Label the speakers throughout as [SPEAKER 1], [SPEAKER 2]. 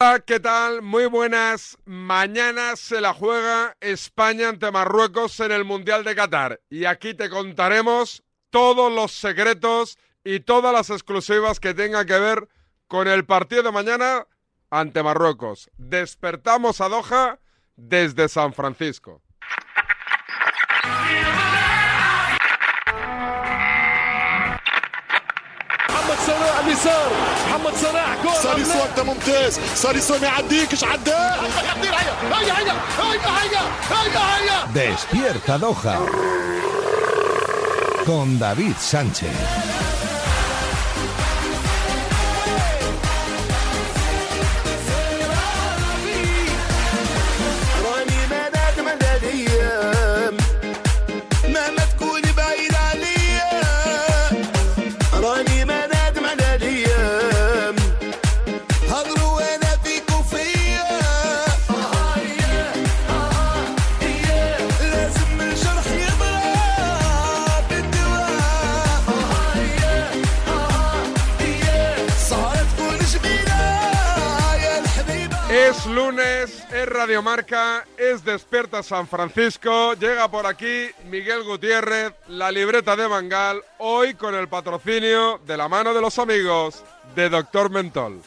[SPEAKER 1] Hola, ¿qué tal? Muy buenas. Mañana se la juega España ante Marruecos en el Mundial de Qatar. Y aquí te contaremos todos los secretos y todas las exclusivas que tengan que ver con el partido de mañana ante Marruecos. Despertamos a Doha desde San Francisco.
[SPEAKER 2] اليسار محمد صلاح جول
[SPEAKER 3] ساليسو انت ممتاز ساليسو ما يعديكش عداه
[SPEAKER 2] خطير هيا هيا هيا هيا هيا هيا هيا
[SPEAKER 4] Despierta Doha. Con David Sánchez.
[SPEAKER 1] Lunes, es Radiomarca, es Despierta San Francisco. Llega por aquí Miguel Gutiérrez, la libreta de Mangal, hoy con el patrocinio de la mano de los amigos de Doctor Mentol.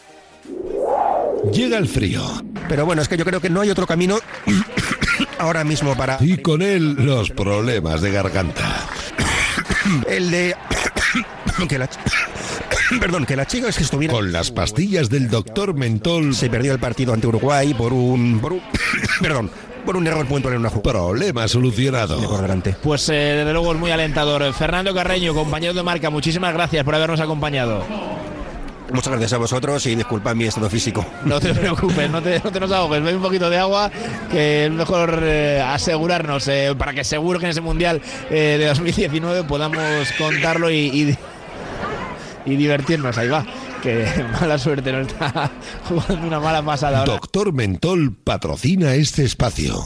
[SPEAKER 4] Llega el frío.
[SPEAKER 5] Pero bueno, es que yo creo que no hay otro camino ahora mismo para
[SPEAKER 4] Y con él los problemas de garganta.
[SPEAKER 5] el de que la perdón, que la chica es que estuviera
[SPEAKER 4] Con las pastillas del doctor Mentol.
[SPEAKER 5] se perdió el partido ante Uruguay por un por un perdón, por un error puntual en una jugada
[SPEAKER 4] Problema solucionado.
[SPEAKER 5] por delante.
[SPEAKER 6] Pues eh, desde luego es muy alentador. Fernando Carreño, compañero de marca, muchísimas gracias por habernos acompañado.
[SPEAKER 5] Muchas gracias a vosotros y disculpad mi estado físico.
[SPEAKER 6] No te preocupes, no te, no te nos ahogues, bebe un poquito de agua, que es mejor eh, asegurarnos eh, para que seguro que en ese Mundial eh, de 2019 podamos contarlo y, y, y divertirnos. Ahí va, que mala suerte, no está jugando una mala pasada ahora.
[SPEAKER 4] Doctor Mentol patrocina este espacio.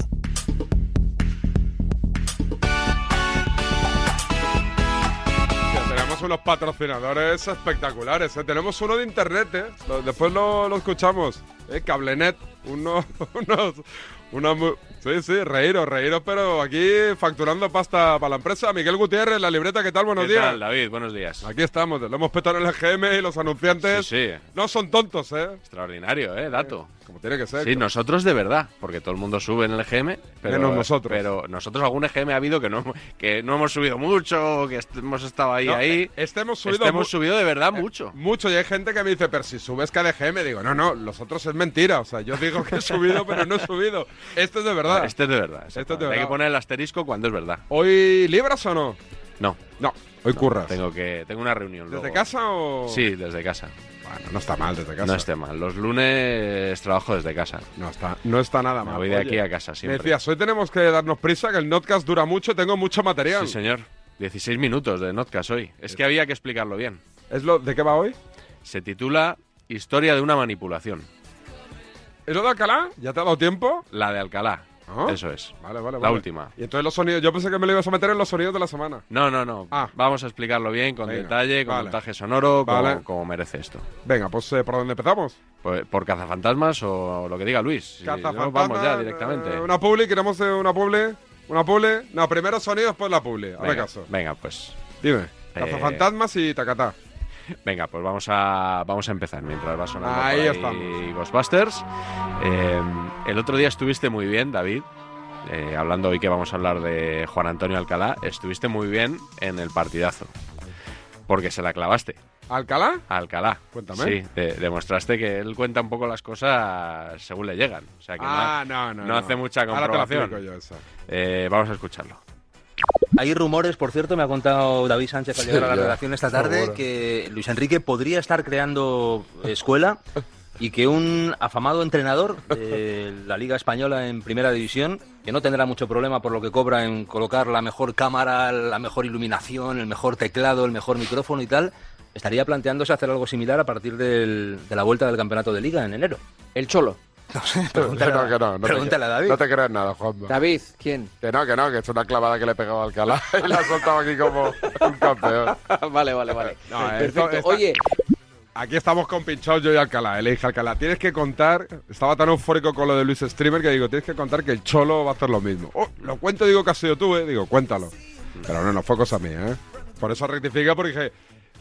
[SPEAKER 1] Tenemos unos patrocinadores espectaculares. ¿eh? Tenemos uno de internet, ¿eh? Lo- después lo, lo escuchamos. ¿eh? Cablenet, uno, unos, una mu- sí, sí, reíros, reíros, pero aquí facturando pasta para la empresa. Miguel Gutiérrez, la libreta, ¿qué tal? Buenos
[SPEAKER 7] ¿Qué
[SPEAKER 1] días.
[SPEAKER 7] tal, David? Buenos días.
[SPEAKER 1] Aquí estamos, lo hemos petado en el GM y los anunciantes
[SPEAKER 7] Sí, sí.
[SPEAKER 1] no son tontos, ¿eh?
[SPEAKER 7] Extraordinario, ¿eh? Dato.
[SPEAKER 1] Como tiene que ser.
[SPEAKER 7] Sí, nosotros de verdad, porque todo el mundo sube en el EGM, pero
[SPEAKER 1] Menos nosotros.
[SPEAKER 7] Pero nosotros algún EGM ha habido que no que no hemos subido mucho, que est- hemos estado ahí
[SPEAKER 1] No,
[SPEAKER 7] ahí.
[SPEAKER 1] eh, este hemos subido
[SPEAKER 7] Este hemos subido de verdad mucho.
[SPEAKER 1] Mucho, y hay gente que me dice, pero si subes KDGM, digo, no, no, los otros es mentira. O sea, yo digo que he subido, pero no he subido. Esto es de verdad.
[SPEAKER 7] Este es de verdad.
[SPEAKER 1] Es de.
[SPEAKER 7] Hay que poner el asterisco cuando es verdad.
[SPEAKER 1] ¿Hoy libras o no?
[SPEAKER 7] No.
[SPEAKER 1] No, hoy curras.
[SPEAKER 7] Tengo que tengo una reunión
[SPEAKER 1] ¿Desde
[SPEAKER 7] luego.
[SPEAKER 1] casa o...?
[SPEAKER 7] Sí, desde casa.
[SPEAKER 1] Bueno, no está mal desde casa.
[SPEAKER 7] No esté mal. Los lunes trabajo desde casa.
[SPEAKER 1] No está, no está nada
[SPEAKER 7] Me
[SPEAKER 1] mal.
[SPEAKER 7] voy de
[SPEAKER 1] Oye,
[SPEAKER 7] aquí a casa
[SPEAKER 1] Me
[SPEAKER 7] siempre.
[SPEAKER 1] decías, hoy tenemos que darnos prisa, que el notcast dura mucho tengo mucho material.
[SPEAKER 7] Sí, señor. 16 minutos de Notcast hoy. Es que había que explicarlo bien.
[SPEAKER 1] ¿Es lo, ¿De qué va hoy?
[SPEAKER 7] Se titula Historia de una manipulación.
[SPEAKER 1] ¿Es lo de Alcalá? ¿Ya te ha dado tiempo?
[SPEAKER 7] La de Alcalá.
[SPEAKER 1] Ah.
[SPEAKER 7] Eso es.
[SPEAKER 1] Vale, vale,
[SPEAKER 7] La
[SPEAKER 1] vale.
[SPEAKER 7] última.
[SPEAKER 1] Y entonces los sonidos, yo pensé que me lo ibas a meter en los sonidos de la semana.
[SPEAKER 7] No, no, no.
[SPEAKER 1] Ah.
[SPEAKER 7] Vamos a explicarlo bien, con
[SPEAKER 1] Venga,
[SPEAKER 7] detalle, con
[SPEAKER 1] vale.
[SPEAKER 7] montaje sonoro, como,
[SPEAKER 1] Vale.
[SPEAKER 7] como merece esto.
[SPEAKER 1] Venga, pues eh, ¿por dónde empezamos?
[SPEAKER 7] Por, por cazafantasmas o lo que diga Luis. Si no,
[SPEAKER 1] Cazafantasmas,
[SPEAKER 7] vamos ya directamente.
[SPEAKER 1] eh, una publi, queremos eh, una publi. Una publi. No, primero sonido, después la publi. Hazme
[SPEAKER 7] venga,
[SPEAKER 1] caso.
[SPEAKER 7] venga, pues.
[SPEAKER 1] Dime.
[SPEAKER 7] Eh,
[SPEAKER 1] Cazafantasmas y tacatá.
[SPEAKER 7] Venga, pues vamos a, vamos a empezar mientras va sonando
[SPEAKER 1] Ahí
[SPEAKER 7] por
[SPEAKER 1] estamos.
[SPEAKER 7] Ghostbusters. Eh, el otro día estuviste muy bien, David. Eh, hablando hoy que vamos a hablar de Juan Antonio Alcalá, estuviste muy bien en el partidazo. Porque se la clavaste
[SPEAKER 1] ¿Alcalá?
[SPEAKER 7] Alcalá.
[SPEAKER 1] Cuéntame.
[SPEAKER 7] Sí, de- demostraste que él cuenta un poco las cosas según le llegan. O sea que
[SPEAKER 1] Ah, no, no,
[SPEAKER 7] no hace mucha
[SPEAKER 1] Ahora te
[SPEAKER 7] comprobación.
[SPEAKER 1] explico yo.
[SPEAKER 7] Eh, vamos a escucharlo.
[SPEAKER 8] Hay rumores, por cierto, me ha contado David Sánchez al llegar a la redacción esta tarde, que Luis Enrique podría estar creando escuela y que un afamado entrenador de la Liga Española en Primera División, que no tendrá mucho problema por lo que cobra en colocar la mejor cámara, la mejor iluminación, el mejor teclado, el mejor micrófono y tal, estaría planteándose hacer algo similar a partir del- de la vuelta del campeonato de Liga en enero.
[SPEAKER 9] El Cholo.
[SPEAKER 8] No sé, pregúntale,
[SPEAKER 1] no,
[SPEAKER 8] a-
[SPEAKER 1] que no, no te-
[SPEAKER 8] pregúntale a David.
[SPEAKER 1] No te creas nada, Juanma.
[SPEAKER 9] David, ¿quién?
[SPEAKER 1] Que no, que no, que es una clavada que le he pegado a Alcalá y la ha soltado aquí como un campeón.
[SPEAKER 9] vale, vale, vale.
[SPEAKER 1] No,
[SPEAKER 9] Perfecto.
[SPEAKER 1] esto- esta-
[SPEAKER 9] Oye,
[SPEAKER 1] aquí estamos con Pinchón, yo y Alcalá. Le dije, Alcalá, tienes que contar. Estaba tan eufórico con lo de Luis Streamer que digo, tienes que contar que el Cholo va a hacer lo mismo. Oh, lo cuento, digo que has sido tú, ¿eh? Digo, cuéntalo. Pero no, no fue cosa mía, ¿eh? Por eso rectifiqué, porque dije,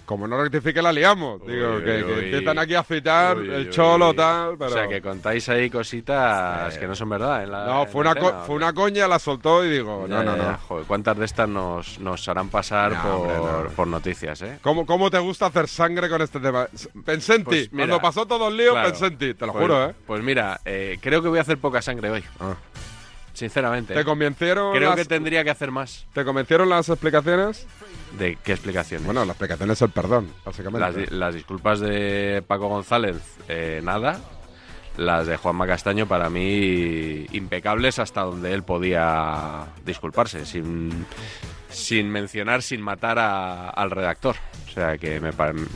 [SPEAKER 1] como no rectifique, la liamos. Digo,
[SPEAKER 7] Uy,
[SPEAKER 1] que,
[SPEAKER 7] uy,
[SPEAKER 1] que empiezan aquí a citar
[SPEAKER 7] Uy,
[SPEAKER 1] el Cholo, tal. Pero...
[SPEAKER 7] O sea, que contáis ahí cositas que no son verdad. en la-
[SPEAKER 1] No,
[SPEAKER 7] en
[SPEAKER 1] fue
[SPEAKER 7] la
[SPEAKER 1] una, co-
[SPEAKER 7] cena, ¿o
[SPEAKER 1] fue una coña, la soltó y digo,
[SPEAKER 7] Ya,
[SPEAKER 1] no, no,
[SPEAKER 7] ya,
[SPEAKER 1] no.
[SPEAKER 7] Joder, ¿cuántas de estas nos, nos harán pasar
[SPEAKER 1] No,
[SPEAKER 7] por,
[SPEAKER 1] hombre, no.
[SPEAKER 7] por noticias, eh?
[SPEAKER 1] ¿Cómo, ¿Cómo te gusta hacer sangre con este tema? Pensé en
[SPEAKER 7] Pues
[SPEAKER 1] ti. Cuando pasó todo el lío,
[SPEAKER 7] Claro.
[SPEAKER 1] pensé en ti. Te lo
[SPEAKER 7] Pues-
[SPEAKER 1] juro, ¿eh?
[SPEAKER 7] Pues mira, eh, creo que voy a hacer poca sangre hoy.
[SPEAKER 1] Ah.
[SPEAKER 7] Sinceramente.
[SPEAKER 1] ¿Te convencieron,
[SPEAKER 7] creo
[SPEAKER 1] las,
[SPEAKER 7] que tendría que hacer más.
[SPEAKER 1] ¿Te convencieron las explicaciones?
[SPEAKER 7] ¿De qué explicaciones?
[SPEAKER 1] Bueno, la explicación es el perdón, básicamente.
[SPEAKER 7] las, di- las disculpas de Paco González, eh, nada. Las de Juanma Castaño, para mí, impecables hasta donde él podía disculparse, sin, sin mencionar, sin matar a- al redactor. O sea que me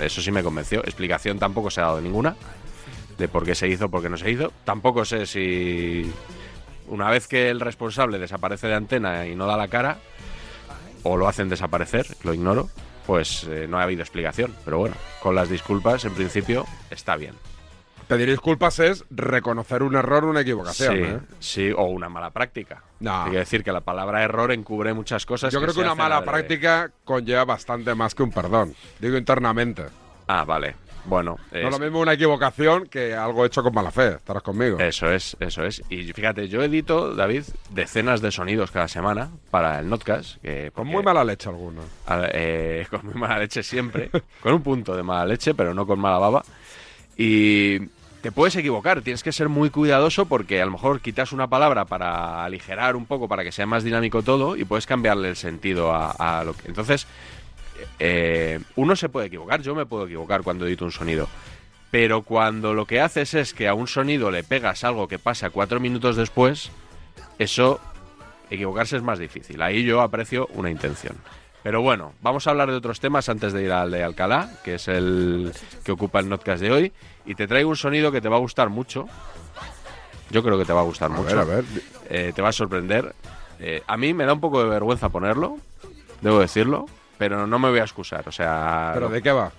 [SPEAKER 7] eso sí me convenció. Explicación tampoco se ha dado ninguna de por qué se hizo, por qué no se hizo. Tampoco sé si una vez que el responsable desaparece de antena y no da la cara, o lo hacen desaparecer, lo ignoro, pues eh, no ha habido explicación. Pero bueno, con las disculpas, en principio, está bien.
[SPEAKER 1] Pedir disculpas es reconocer un error, una equivocación.
[SPEAKER 7] sí,
[SPEAKER 1] ¿eh?
[SPEAKER 7] sí, o una mala práctica.
[SPEAKER 1] No.
[SPEAKER 7] Hay que decir que la palabra error encubre muchas cosas.
[SPEAKER 1] Yo creo que una mala práctica conlleva bastante más que un perdón. Digo internamente.
[SPEAKER 7] Ah, vale. Bueno,
[SPEAKER 1] No es
[SPEAKER 7] es-
[SPEAKER 1] lo mismo una equivocación que algo hecho con mala fe. Estarás conmigo.
[SPEAKER 7] Eso es, eso es. Y fíjate, yo edito, David, decenas de sonidos cada semana para el Notcast. Que,
[SPEAKER 1] con muy mala leche alguno.
[SPEAKER 7] a- eh, con muy mala leche siempre, con un punto de mala leche, pero no con mala baba. Y te puedes equivocar, tienes que ser muy cuidadoso porque a lo mejor quitas una palabra para aligerar un poco, para que sea más dinámico todo y puedes cambiarle el sentido a, a lo que... Entonces, eh, uno se puede equivocar, yo me puedo equivocar cuando edito un sonido. Pero cuando lo que haces es que a un sonido le pegas algo que pasa cuatro minutos después, eso, equivocarse es más difícil. Ahí yo aprecio una intención. Pero bueno, vamos a hablar de otros temas antes de ir al de Alcalá, que es el que ocupa el notcast de hoy. Y te traigo un sonido que te va a gustar mucho. Yo creo que te va a gustar
[SPEAKER 1] A
[SPEAKER 7] mucho.
[SPEAKER 1] ver, a ver.
[SPEAKER 7] Eh, te va a sorprender. Eh, a mí me da un poco de vergüenza ponerlo, debo decirlo, pero no me voy a excusar. O sea,
[SPEAKER 1] ¿Pero de qué va?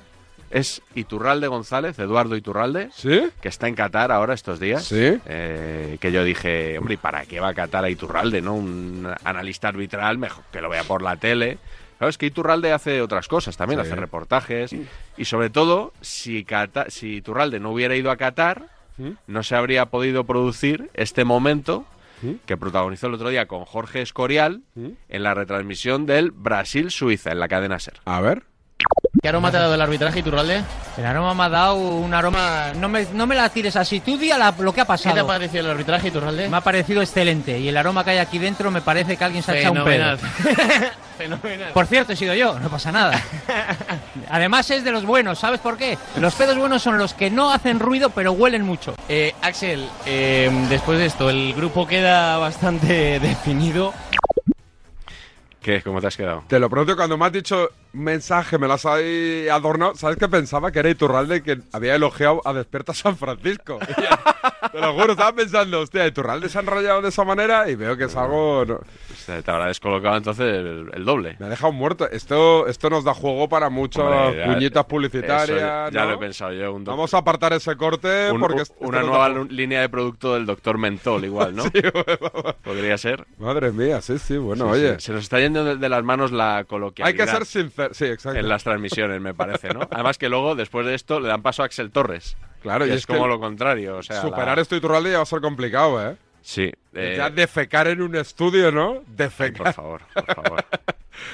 [SPEAKER 7] es Iturralde González, Eduardo Iturralde,
[SPEAKER 1] ¿Sí?
[SPEAKER 7] que está en Qatar ahora estos días.
[SPEAKER 1] Sí.
[SPEAKER 7] Eh, que yo dije, hombre, ¿y para qué va a Qatar a Iturralde, no? Un analista arbitral, mejor que lo vea por la tele. Claro, es que Iturralde hace otras cosas también,
[SPEAKER 1] Sí.
[SPEAKER 7] hace reportajes. Y sobre todo, si, Qatar- si Iturralde no hubiera ido a Qatar,
[SPEAKER 1] ¿Mm?
[SPEAKER 7] no se habría podido producir este momento
[SPEAKER 1] ¿Mm?
[SPEAKER 7] que protagonizó el otro día con Jorge Escorial
[SPEAKER 1] ¿Mm?
[SPEAKER 7] en la retransmisión del Brasil-Suiza en la cadena SER.
[SPEAKER 1] A ver.
[SPEAKER 9] ¿Qué aroma te ha dado el arbitraje, Iturralde?
[SPEAKER 10] El aroma me ha dado un aroma. No me, no me la tires así. Tú di a la- lo que ha
[SPEAKER 9] ¿Qué te ha
[SPEAKER 10] pasado.
[SPEAKER 9] parecido el arbitraje, Iturralde?
[SPEAKER 10] Me ha parecido excelente. Y el aroma que hay aquí dentro me parece que alguien se ha echado un pedo.
[SPEAKER 9] Fenomenal.
[SPEAKER 10] Por cierto, he sido yo, no pasa nada. Además es de los buenos, ¿sabes por qué? Los pedos buenos son los que no hacen ruido pero huelen mucho.
[SPEAKER 9] Eh, Axel, eh, después de esto, el grupo queda bastante definido.
[SPEAKER 7] ¿Qué? ¿Cómo te has quedado?
[SPEAKER 1] Te lo pregunto cuando me has dicho mensaje, me has ahí adornado. ¿Sabes qué pensaba? Que era Iturralde que había elogiado a Despierta San Francisco. Te lo juro, estaba pensando, hostia, Iturralde se ha enrollado de esa manera y veo que es algo. no-
[SPEAKER 7] Te habrá descolocado entonces el, el doble.
[SPEAKER 1] me ha dejado muerto. Esto, esto nos da juego para muchas
[SPEAKER 7] Hombre, ya-
[SPEAKER 1] puñitas publicitarias.
[SPEAKER 7] ya, ya
[SPEAKER 1] ¿no?
[SPEAKER 7] lo he pensado yo. Un
[SPEAKER 1] Vamos a apartar ese corte
[SPEAKER 7] un-
[SPEAKER 1] porque
[SPEAKER 7] un-
[SPEAKER 1] es- esto
[SPEAKER 7] una
[SPEAKER 1] da
[SPEAKER 7] nueva línea de producto del doctor Mentol, igual, ¿no? Podría ser.
[SPEAKER 1] Madre mía, sí, sí, bueno,
[SPEAKER 7] Sí,
[SPEAKER 1] oye.
[SPEAKER 7] sí. Se nos está yendo de, de las manos la
[SPEAKER 1] Hay
[SPEAKER 7] coloquialidad.
[SPEAKER 1] que ser sincero. Sí, exacto.
[SPEAKER 7] en las transmisiones, me parece, ¿no? Además que luego, después de esto, le dan paso a Axel Torres.
[SPEAKER 1] Claro,
[SPEAKER 7] y
[SPEAKER 1] y
[SPEAKER 7] es,
[SPEAKER 1] es que
[SPEAKER 7] como lo contrario, o sea...
[SPEAKER 1] Superar
[SPEAKER 7] la-
[SPEAKER 1] esto Iturralde ya va a ser complicado, ¿eh?
[SPEAKER 7] Sí. eh,
[SPEAKER 1] Ya defecar en un estudio, ¿no?
[SPEAKER 7] ay,
[SPEAKER 1] Defecar.
[SPEAKER 7] por favor, por favor.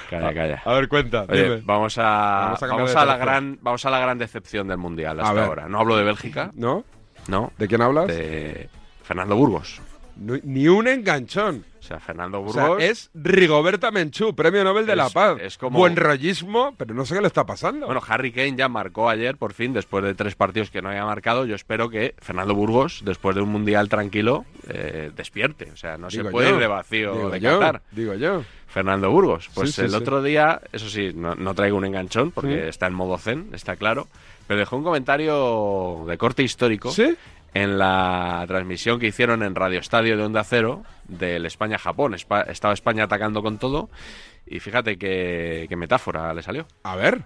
[SPEAKER 7] Calla, calla.
[SPEAKER 1] A ver, cuenta.
[SPEAKER 7] Oye,
[SPEAKER 1] dime.
[SPEAKER 7] vamos a,
[SPEAKER 1] Vamos a
[SPEAKER 7] vamos la gran vamos a la gran decepción del mundial hasta ahora. No hablo de Bélgica,
[SPEAKER 1] ¿No?
[SPEAKER 7] no,
[SPEAKER 1] ¿De quién hablas?
[SPEAKER 7] de Fernando Burgos.
[SPEAKER 1] Ni, un enganchón.
[SPEAKER 7] O sea, Fernando
[SPEAKER 1] O
[SPEAKER 7] Burgos
[SPEAKER 1] sea, es Rigoberta Menchú, premio Nobel de la Paz.
[SPEAKER 7] es como-
[SPEAKER 1] Buen rollismo, pero no sé qué le está pasando.
[SPEAKER 7] Bueno, Harry Kane ya marcó ayer, por fin, después de tres partidos que no había marcado. Yo espero que Fernando Burgos, después de un mundial tranquilo, eh, despierte. O sea, no se puede
[SPEAKER 1] yo,
[SPEAKER 7] ir de vacío
[SPEAKER 1] digo
[SPEAKER 7] de
[SPEAKER 1] yo,
[SPEAKER 7] Qatar.
[SPEAKER 1] Digo yo.
[SPEAKER 7] Fernando Burgos. Pues
[SPEAKER 1] Sí,
[SPEAKER 7] el
[SPEAKER 1] sí.
[SPEAKER 7] otro día, eso sí, no, no traigo un enganchón porque está en modo zen, está claro. Pero dejó un comentario de corte histórico
[SPEAKER 1] ¿Sí?
[SPEAKER 7] En la transmisión que hicieron en Radio Estadio de Onda Cero del España-Japón. Espa- estaba España atacando con todo y fíjate qué, qué metáfora le salió.
[SPEAKER 1] A ver.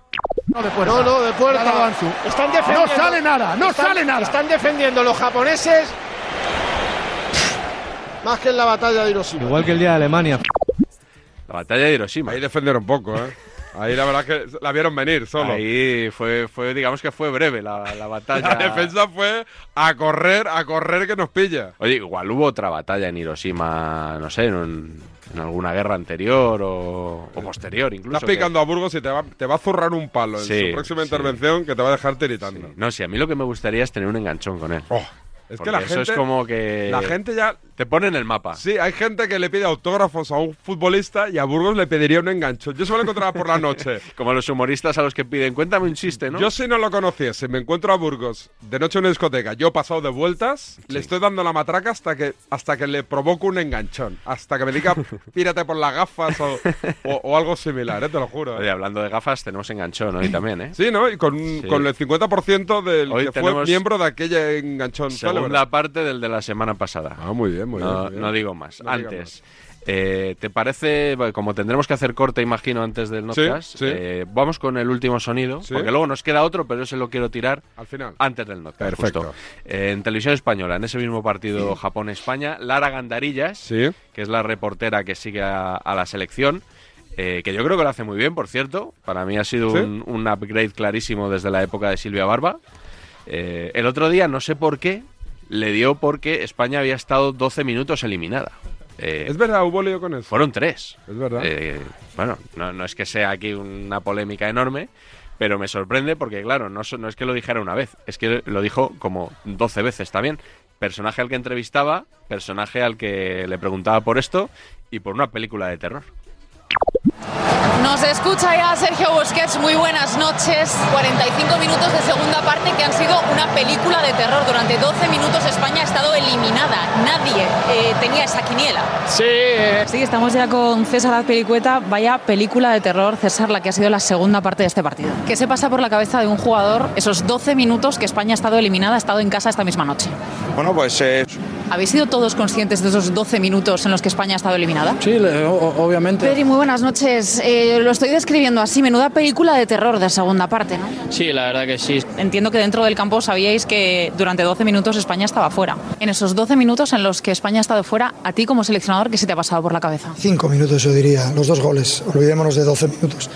[SPEAKER 2] No, de puerta. No, no, de puerta. Están defendiendo. No sale nada, no
[SPEAKER 11] Están-
[SPEAKER 2] sale nada.
[SPEAKER 11] Están defendiendo los japoneses.
[SPEAKER 2] Más que en la batalla de Hiroshima.
[SPEAKER 12] Igual que el día de Alemania.
[SPEAKER 7] La batalla de Hiroshima.
[SPEAKER 1] Ahí defendieron poco, ¿eh? Ahí la verdad que la vieron venir solo.
[SPEAKER 7] Ahí fue, fue, digamos que fue breve la, la batalla.
[SPEAKER 1] La defensa fue a correr, a correr que nos pilla.
[SPEAKER 7] Oye, igual hubo otra batalla en Hiroshima, no sé, en, un- en alguna guerra anterior o, o posterior incluso.
[SPEAKER 1] Estás
[SPEAKER 7] que-
[SPEAKER 1] picando a Burgos y te va, te va a zurrar un palo en
[SPEAKER 7] Sí,
[SPEAKER 1] su próxima
[SPEAKER 7] sí.
[SPEAKER 1] intervención que te va a dejar tiritando.
[SPEAKER 7] No, sí, a mí lo que me gustaría es tener un enganchón con él.
[SPEAKER 1] Oh, es
[SPEAKER 7] Porque
[SPEAKER 1] que la
[SPEAKER 7] eso
[SPEAKER 1] gente,
[SPEAKER 7] es como que...
[SPEAKER 1] la gente ya
[SPEAKER 7] Te pone en el mapa.
[SPEAKER 1] Sí, hay gente que le pide autógrafos a un futbolista y a Burgos le pediría un engancho. Yo se lo encontraba por la noche.
[SPEAKER 7] Como los humoristas a los que piden, cuéntame un chiste, ¿no?
[SPEAKER 1] Yo si no lo conociese, me encuentro a Burgos de noche en una discoteca, yo pasado de vueltas, le estoy dando la matraca hasta que hasta que le provoco un enganchón, hasta que me diga pírate por las gafas o, o- o algo similar, ¿eh? te lo juro. ¿eh?
[SPEAKER 7] Oye, hablando de gafas, tenemos enganchón hoy también, ¿eh?
[SPEAKER 1] Sí, ¿no? Y con, con el 50% del
[SPEAKER 7] Hoy
[SPEAKER 1] que fue miembro de aquella enganchón.
[SPEAKER 7] Segunda
[SPEAKER 1] célebre.
[SPEAKER 7] parte del de la semana pasada.
[SPEAKER 1] Ah, muy bien, muy bien,
[SPEAKER 7] no,
[SPEAKER 1] muy bien.
[SPEAKER 7] no digo más.
[SPEAKER 1] No
[SPEAKER 7] antes, eh, ¿te parece, como tendremos que hacer corte, imagino, antes del
[SPEAKER 1] Sí,
[SPEAKER 7] notcast,
[SPEAKER 1] sí.
[SPEAKER 7] eh, vamos con el último sonido,
[SPEAKER 1] Sí.
[SPEAKER 7] porque luego nos queda otro, pero ese lo quiero tirar
[SPEAKER 1] Al final.
[SPEAKER 7] antes del notcast.
[SPEAKER 1] Perfecto.
[SPEAKER 7] justo. Eh, en televisión española, en ese mismo partido Japón-España, Lara Gandarillas,
[SPEAKER 1] Sí.
[SPEAKER 7] que es la reportera que sigue a, a la selección, eh, que yo creo que lo hace muy bien, por cierto. Para mí ha sido
[SPEAKER 1] ¿Sí?
[SPEAKER 7] un, un upgrade clarísimo desde la época de Silvia Barba. Eh, el otro día, no sé por qué, le dio porque España había estado 12 minutos eliminada. Eh,
[SPEAKER 1] Es verdad, hubo lío con eso.
[SPEAKER 7] fueron tres.
[SPEAKER 1] Es verdad.
[SPEAKER 7] Eh, bueno, no, no es que sea aquí una polémica enorme, pero me sorprende porque, claro, no, no es que lo dijera una vez, es que lo dijo como 12 veces también. Personaje al que entrevistaba, personaje al que le preguntaba por esto y por una película de terror.
[SPEAKER 13] Nos escucha ya Sergio Busquets, muy buenas noches. 45 minutos de segunda parte que han sido una película de terror. Durante 12 minutos España ha estado eliminada. Nadie eh, tenía esa quiniela.
[SPEAKER 11] Sí, eh,
[SPEAKER 13] Sí, estamos ya con César Azpilicueta. Vaya película de terror, César, la que ha sido la segunda parte de este partido. ¿Qué se pasa por la cabeza de un jugador esos 12 minutos que España ha estado eliminada, ha estado en casa esta misma noche?
[SPEAKER 14] Bueno, pues eh,
[SPEAKER 13] ¿Habéis sido todos conscientes de esos 12 minutos en los que España ha estado eliminada?
[SPEAKER 14] sí, le- o- o- obviamente.
[SPEAKER 13] Pedri, muy buenas noches. Eh, lo estoy describiendo así, menuda película de terror de segunda parte, ¿no?
[SPEAKER 14] Sí, la verdad que sí.
[SPEAKER 13] Entiendo que dentro del campo sabíais que durante 12 minutos España estaba fuera. En esos 12 minutos en los que España ha estado fuera, a ti como seleccionador, ¿qué se te ha pasado por la cabeza?
[SPEAKER 15] Cinco minutos, yo diría, los dos goles. Olvidémonos de 12 minutos.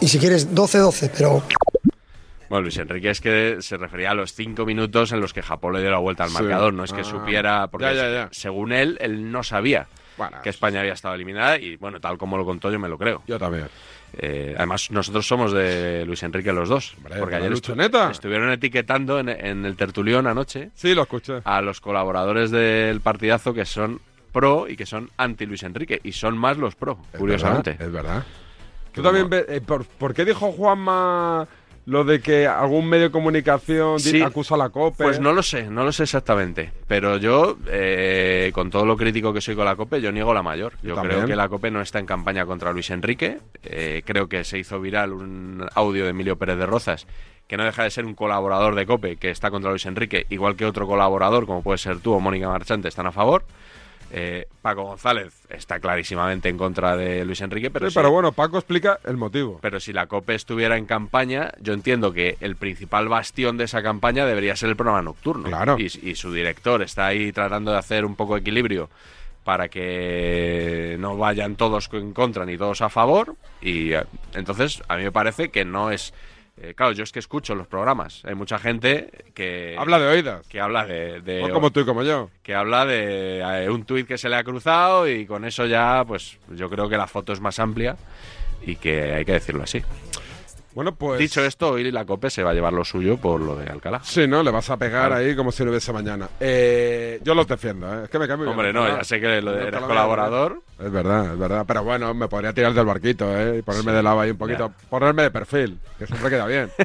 [SPEAKER 15] Y si quieres, 12-12, pero
[SPEAKER 7] Bueno, Luis Enrique es que se refería a los cinco minutos en los que Japón le dio la vuelta al marcador, no es que
[SPEAKER 1] Ah.
[SPEAKER 7] supiera, porque
[SPEAKER 1] Ya, ya, ya.
[SPEAKER 7] según él, él no sabía
[SPEAKER 1] Bueno,
[SPEAKER 7] que España había estado eliminada y bueno, tal como lo contó yo me lo creo.
[SPEAKER 1] Yo también.
[SPEAKER 7] Eh, además, nosotros somos de Luis Enrique los dos, porque ayer estu- estuvieron etiquetando en, en el tertulión anoche
[SPEAKER 1] Sí, lo escuché.
[SPEAKER 7] a los colaboradores del partidazo que son pro y que son anti Luis Enrique, y son más los pro,
[SPEAKER 1] Es
[SPEAKER 7] curiosamente.
[SPEAKER 1] verdad, Es verdad. ¿Tú también ves, eh, por, por qué dijo Juanma lo de que algún medio de comunicación
[SPEAKER 7] Sí.
[SPEAKER 1] acusa a la COPE?
[SPEAKER 7] Pues no lo sé, no lo sé exactamente. Pero yo, eh, con todo lo crítico que soy con la COPE, yo niego la mayor. Yo,
[SPEAKER 1] Yo
[SPEAKER 7] creo que la COPE no está en campaña contra Luis Enrique. Eh, creo que se hizo viral un audio de Emilio Pérez de Rozas, que no deja de ser un colaborador de COPE que está contra Luis Enrique, igual que otro colaborador, como puede ser tú o Mónica Marchante, están a favor. Eh, Paco González está clarísimamente en contra de Luis Enrique, pero
[SPEAKER 1] Sí, pero bueno, Paco explica el motivo.
[SPEAKER 7] pero si la COPE estuviera en campaña, yo entiendo que el principal bastión de esa campaña debería ser el programa nocturno.
[SPEAKER 1] Claro.
[SPEAKER 7] Y, y su director está ahí tratando de hacer un poco de equilibrio para que no vayan todos en contra ni todos a favor. Y eh, entonces a mí me parece que no es... eh, claro, yo es que escucho los programas. Hay mucha gente que...
[SPEAKER 1] Habla de oídas.
[SPEAKER 7] Que habla de... de-
[SPEAKER 1] No como tú y como yo.
[SPEAKER 7] que habla de eh, un tuit que se le ha cruzado y con eso ya, pues yo creo que la foto es más amplia y que hay que decirlo así.
[SPEAKER 1] Bueno, pues...
[SPEAKER 7] Dicho esto, hoy la COPE se va a llevar lo suyo por lo de Alcalá.
[SPEAKER 1] Sí, ¿no? Le vas a pegar ahí como si no hubiese mañana. Eh, yo los defiendo, ¿eh? Es que me bien
[SPEAKER 7] Hombre, no, ya sé que lo de- eres
[SPEAKER 1] lo
[SPEAKER 7] colaborador.
[SPEAKER 1] Es verdad, es verdad. Pero bueno, me podría tirar del barquito, ¿eh? Y ponerme de lado ahí un poquito. Ponerme de perfil, que siempre queda bien.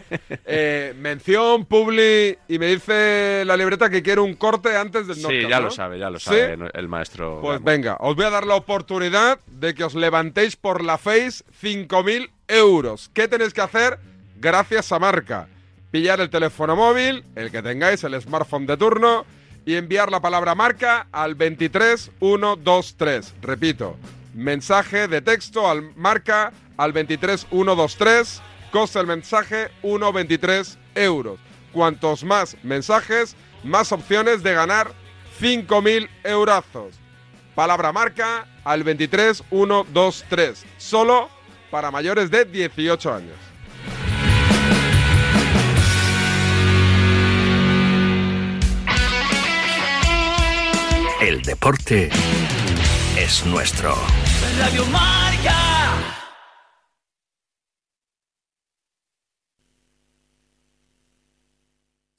[SPEAKER 1] Eh, mención, Publi, y me dice la libreta que quiere un corte antes del
[SPEAKER 7] Sí, ya
[SPEAKER 1] ¿no?
[SPEAKER 7] lo sabe, ya lo
[SPEAKER 1] ¿Sí?
[SPEAKER 7] sabe el maestro.
[SPEAKER 1] Pues venga, os voy a dar la oportunidad de que os levantéis por la Face 5.000 euros. ¿Qué tenéis que hacer? Gracias a Marca. Pillar el teléfono móvil, el que tengáis, el smartphone de turno, y enviar la palabra marca al 23123. Repito, mensaje de texto al marca al 23123. Costa el mensaje 1,23 euros. Cuantos más mensajes, más opciones de ganar 5.000 eurazos. Palabra marca al 23123. Solo para mayores de 18 años.
[SPEAKER 12] El deporte es nuestro.
[SPEAKER 16] Radio Marca.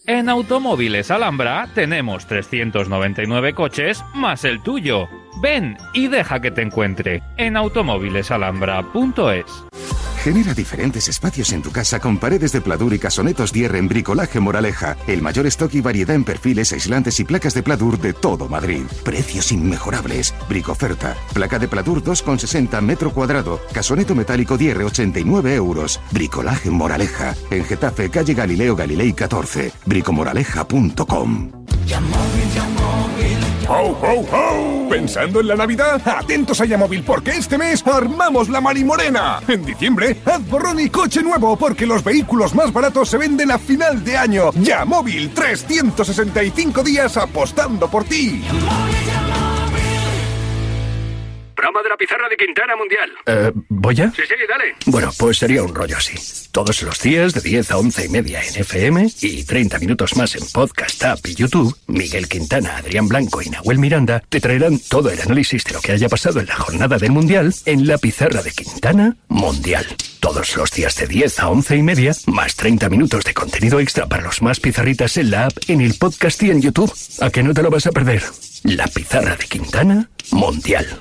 [SPEAKER 17] En Automóviles Alhambra tenemos 399 coches más el tuyo. Ven y deja que te encuentre en automóvilesalhambra.es.
[SPEAKER 18] Genera diferentes espacios en tu casa con paredes de pladur y casonetos Dierre en Bricolaje Moraleja. El mayor stock y variedad en perfiles, aislantes y placas de pladur de todo Madrid. Precios inmejorables. Bricoferta. Placa de pladur 2,60 metro cuadrado. Casoneto metálico Dierre 89 euros. Bricolaje Moraleja. En Getafe, calle Galileo Galilei 14. Bricomoraleja.com.
[SPEAKER 19] ¡Ho, ho, ho! ¿Pensando en la Navidad? Atentos a Yamóvil porque este mes armamos la Marimorena. En diciembre, haz borrón y coche nuevo porque los vehículos más baratos se venden a final de año. Yamóvil, 365 días apostando por ti.
[SPEAKER 12] Broma de la pizarra de Quintana Mundial.
[SPEAKER 19] Eh,
[SPEAKER 12] ¿Voy ya? Sí, sí, dale. Bueno, pues sería un rollo así. Todos los días de 10 a 11 y media en FM y 30 minutos más en Podcast App y YouTube, Miguel Quintana, Adrián Blanco y Nahuel Miranda te traerán todo el análisis de lo que haya pasado en la jornada del Mundial en la pizarra de Quintana Mundial. Todos los días de 10 a 11 y media, más 30 minutos de contenido extra para los más pizarritas en la app, en el podcast y en YouTube. ¿A que no te lo vas a perder? La pizarra de Quintana Mundial.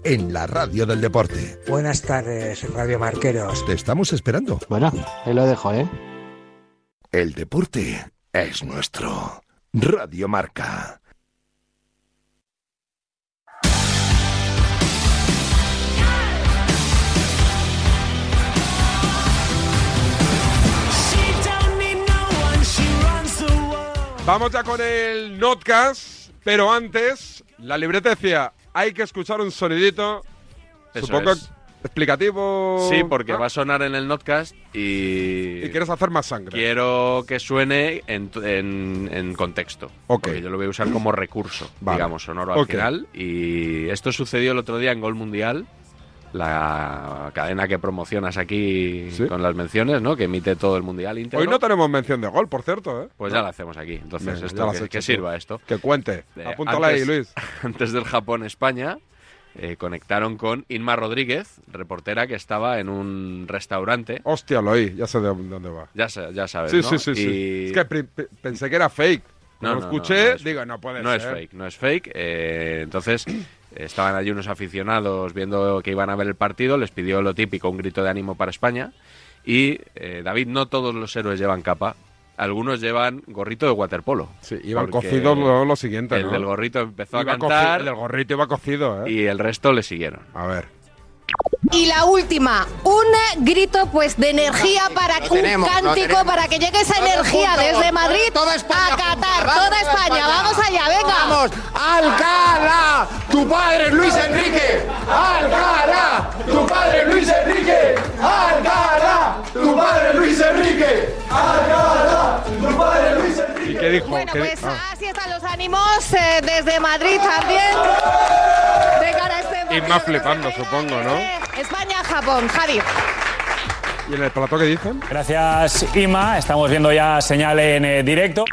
[SPEAKER 4] en la radio del deporte.
[SPEAKER 20] Buenas tardes, Radio Marqueros.
[SPEAKER 4] Te estamos esperando.
[SPEAKER 20] Bueno, ahí lo dejo, ¿eh?
[SPEAKER 4] El deporte es nuestro. Radio Marca.
[SPEAKER 1] Vamos ya con el notcast, pero antes, la libreta decía, hay que escuchar un sonidito,
[SPEAKER 7] Eso
[SPEAKER 1] supongo
[SPEAKER 7] es.
[SPEAKER 1] explicativo.
[SPEAKER 7] Sí, porque
[SPEAKER 1] ¿no?
[SPEAKER 7] va a sonar en el notcast y...
[SPEAKER 1] Y quieres hacer más sangre.
[SPEAKER 7] Quiero que suene en, en- en contexto.
[SPEAKER 1] Ok.
[SPEAKER 7] Porque yo lo voy a usar como recurso,
[SPEAKER 1] Vale.
[SPEAKER 7] digamos, sonoro al final. Y esto sucedió el otro día en Gol Mundial, la cadena que promocionas aquí con las menciones, ¿no? Que emite todo el Mundial íntegro.
[SPEAKER 1] Hoy no tenemos mención de gol, por cierto, ¿eh?
[SPEAKER 7] Pues ya la hacemos aquí. Entonces, esto, que, que sirva esto.
[SPEAKER 1] Que cuente.
[SPEAKER 7] Eh,
[SPEAKER 1] Apúntala ahí,
[SPEAKER 7] antes-
[SPEAKER 1] Luis.
[SPEAKER 7] Antes del Japón-España, eh, conectaron con Inma Rodríguez, reportera que estaba en un restaurante.
[SPEAKER 1] Hostia, lo oí, ya sé de dónde va.
[SPEAKER 7] Ya, sa- ya sabes,
[SPEAKER 1] Sí,
[SPEAKER 7] ¿no?
[SPEAKER 1] sí, sí, sí. Es que pensé que era fake. Cuando
[SPEAKER 7] No,
[SPEAKER 1] lo escuché,
[SPEAKER 7] no,
[SPEAKER 1] digo, no puede
[SPEAKER 7] no
[SPEAKER 1] ser.
[SPEAKER 7] es fake, no es fake. Eh, entonces, estaban allí unos aficionados viendo que iban a ver el partido, les pidió lo típico, un grito de ánimo para España. Y, eh, David, no todos los héroes llevan capa. Algunos llevan gorrito de waterpolo.
[SPEAKER 1] Sí, iban cocidos lo, lo siguiente,
[SPEAKER 7] El
[SPEAKER 1] ¿no?
[SPEAKER 7] del gorrito empezó
[SPEAKER 1] Iba
[SPEAKER 7] a cantar
[SPEAKER 1] El del gorrito iba cocido, ¿eh?
[SPEAKER 7] y el resto le siguieron.
[SPEAKER 1] A ver.
[SPEAKER 21] Y la última, un grito pues de energía para
[SPEAKER 22] Lo
[SPEAKER 21] un
[SPEAKER 22] tenemos,
[SPEAKER 21] cántico para que llegue esa
[SPEAKER 22] Todos
[SPEAKER 21] energía desde Madrid
[SPEAKER 22] España
[SPEAKER 21] a Qatar,
[SPEAKER 22] vamos,
[SPEAKER 21] toda España. Vamos allá, venga.
[SPEAKER 22] Vamos, Alcalá, tu padre Luis Enrique. Alcalá, tu padre Luis Enrique. Alcalá, tu padre Luis Enrique. Alcalá, tu padre Luis Enrique.
[SPEAKER 1] ¿Y qué dijo?
[SPEAKER 21] Bueno,
[SPEAKER 1] ¿Qué di-
[SPEAKER 21] pues
[SPEAKER 1] ah.
[SPEAKER 21] así están los ánimos eh, desde Madrid también. De cara a este
[SPEAKER 1] Y más flipando, supongo, ¿no?
[SPEAKER 21] España-Japón, Javi.
[SPEAKER 1] ¿Y en el plató qué dicen?
[SPEAKER 23] Gracias, Ima. Estamos viendo ya señal en eh, directo.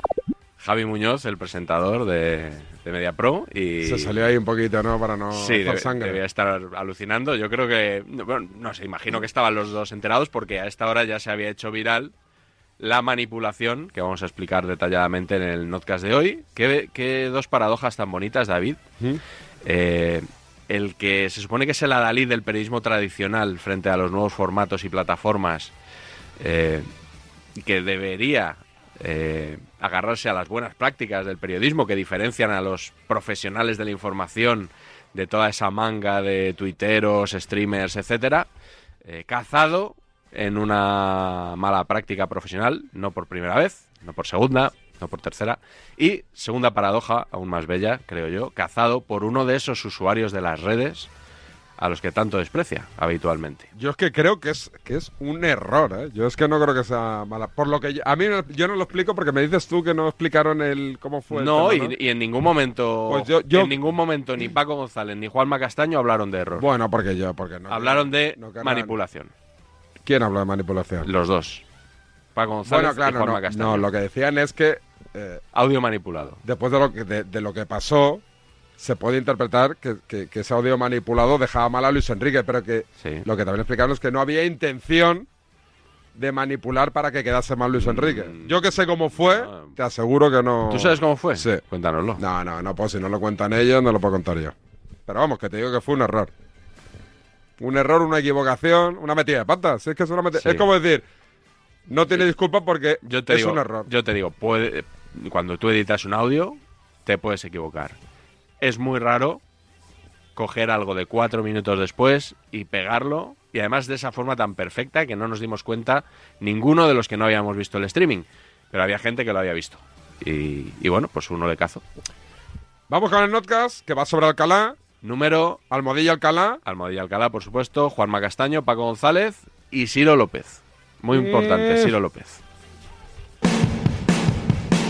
[SPEAKER 7] Javi Muñoz, el presentador de, de Media Pro. Y
[SPEAKER 1] Se salió ahí un poquito, ¿no? Para no
[SPEAKER 7] Sí,
[SPEAKER 1] hacer
[SPEAKER 7] debe-
[SPEAKER 1] sangre.
[SPEAKER 7] debía estar alucinando. Yo creo que, bueno, no sé, imagino que estaban los dos enterados porque a esta hora ya se había hecho viral la manipulación que vamos a explicar detalladamente en el notcast de hoy. Qué, qué dos paradojas tan bonitas, David.
[SPEAKER 1] ¿Mm?
[SPEAKER 7] Eh, el que se supone que es el adalid del periodismo tradicional frente a los nuevos formatos y plataformas, eh, que debería eh, agarrarse a las buenas prácticas del periodismo que diferencian a los profesionales de la información de toda esa manga de tuiteros, streamers, etcétera, eh, cazado en una mala práctica profesional, no por primera vez, no por segunda, no por tercera, y segunda paradoja, aún más bella, creo yo, cazado por uno de esos usuarios de las redes a los que tanto desprecia habitualmente.
[SPEAKER 1] Yo es que creo que es, que es un error, ¿eh? Yo es que no creo que sea mala. Por lo que yo- a mí no- yo no lo explico porque me dices tú que no explicaron el cómo fue. el
[SPEAKER 7] No, y, y en ningún momento,
[SPEAKER 1] Pues yo- yo-
[SPEAKER 7] en ningún momento ni Paco González ni Juanma Castaño hablaron de error.
[SPEAKER 1] Bueno, porque yo, porque no.
[SPEAKER 7] hablaron de
[SPEAKER 1] no
[SPEAKER 7] manipulación.
[SPEAKER 1] ¿Quién habla de manipulación?
[SPEAKER 7] Los dos. Paco González
[SPEAKER 1] Bueno, claro,
[SPEAKER 7] y Juanma
[SPEAKER 1] no,
[SPEAKER 7] Castaño.
[SPEAKER 1] no, lo que decían es que eh,
[SPEAKER 7] Audio manipulado.
[SPEAKER 1] después de lo que, de, de lo que pasó, se puede interpretar que, que- que ese audio manipulado dejaba mal a Luis Enrique, pero que
[SPEAKER 7] Sí.
[SPEAKER 1] lo que también explicaron es que no había intención de manipular para que quedase mal Luis Enrique. Yo que sé cómo fue, te aseguro que no...
[SPEAKER 7] Mm. ¿Tú sabes cómo fue?
[SPEAKER 1] Sí.
[SPEAKER 7] Cuéntanoslo.
[SPEAKER 1] No, no, no puedo. Si no lo cuentan ellos, no lo puedo contar yo. Pero vamos, que te digo que fue un error. Un error, una equivocación, una metida de patas. Es que es una meti-
[SPEAKER 7] Sí.
[SPEAKER 1] Es como decir, no tiene disculpa porque
[SPEAKER 7] Yo te
[SPEAKER 1] es
[SPEAKER 7] digo,
[SPEAKER 1] un error.
[SPEAKER 7] Yo te digo, puede, cuando tú editas un audio, te puedes equivocar. Es muy raro coger algo de cuatro minutos después y pegarlo, y además de esa forma tan perfecta que no nos dimos cuenta ninguno de los que no habíamos visto el streaming. Pero había gente que lo había visto. Y, y bueno, pues uno le cazo.
[SPEAKER 1] Vamos con el notcast, que va sobre Alcalá.
[SPEAKER 7] Número
[SPEAKER 1] Almodilla Alcalá.
[SPEAKER 7] Almodilla Alcalá, por supuesto, Juanma Castaño, Paco González y Ciro López. Muy importante. Ciro López.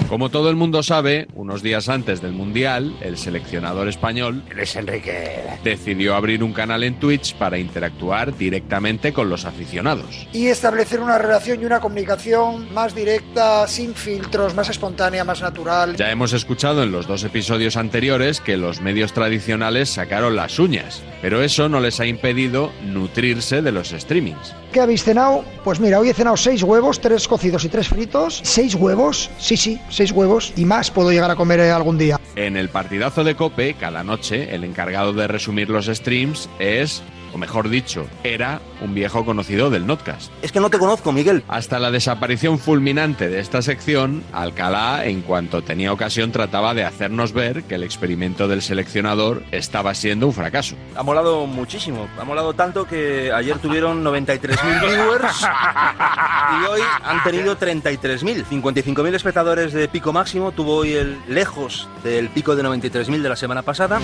[SPEAKER 7] Como todo el mundo sabe, unos días antes del Mundial, el seleccionador español,
[SPEAKER 20] Luis Enrique.
[SPEAKER 7] decidió abrir un canal en Twitch para interactuar directamente con los aficionados.
[SPEAKER 15] Y establecer una relación y una comunicación más directa, sin filtros, más espontánea, más natural.
[SPEAKER 7] Ya hemos escuchado en los dos episodios anteriores que los medios tradicionales sacaron las uñas, pero eso no les ha impedido nutrirse de los streamings.
[SPEAKER 15] ¿Qué habéis cenado? Pues mira, hoy he cenado seis huevos, tres cocidos y tres fritos. ¿Seis huevos? Sí, sí, seis huevos. Y más puedo llegar a comer eh, algún día.
[SPEAKER 7] En el partidazo de Cope, cada noche, el encargado de resumir los streams es, o mejor dicho, era un viejo conocido del Notcast.
[SPEAKER 24] Es que no te conozco, Miguel.
[SPEAKER 7] Hasta la desaparición fulminante de esta sección, Alcalá, en cuanto tenía ocasión, trataba de hacernos ver que el experimento del seleccionador estaba siendo un fracaso.
[SPEAKER 24] Ha molado muchísimo. Ha molado tanto que ayer tuvieron 93.000 viewers y hoy han tenido 33.000. 55.000 espectadores de pico máximo. Tuvo hoy el lejos del pico de 93.000 de la semana pasada.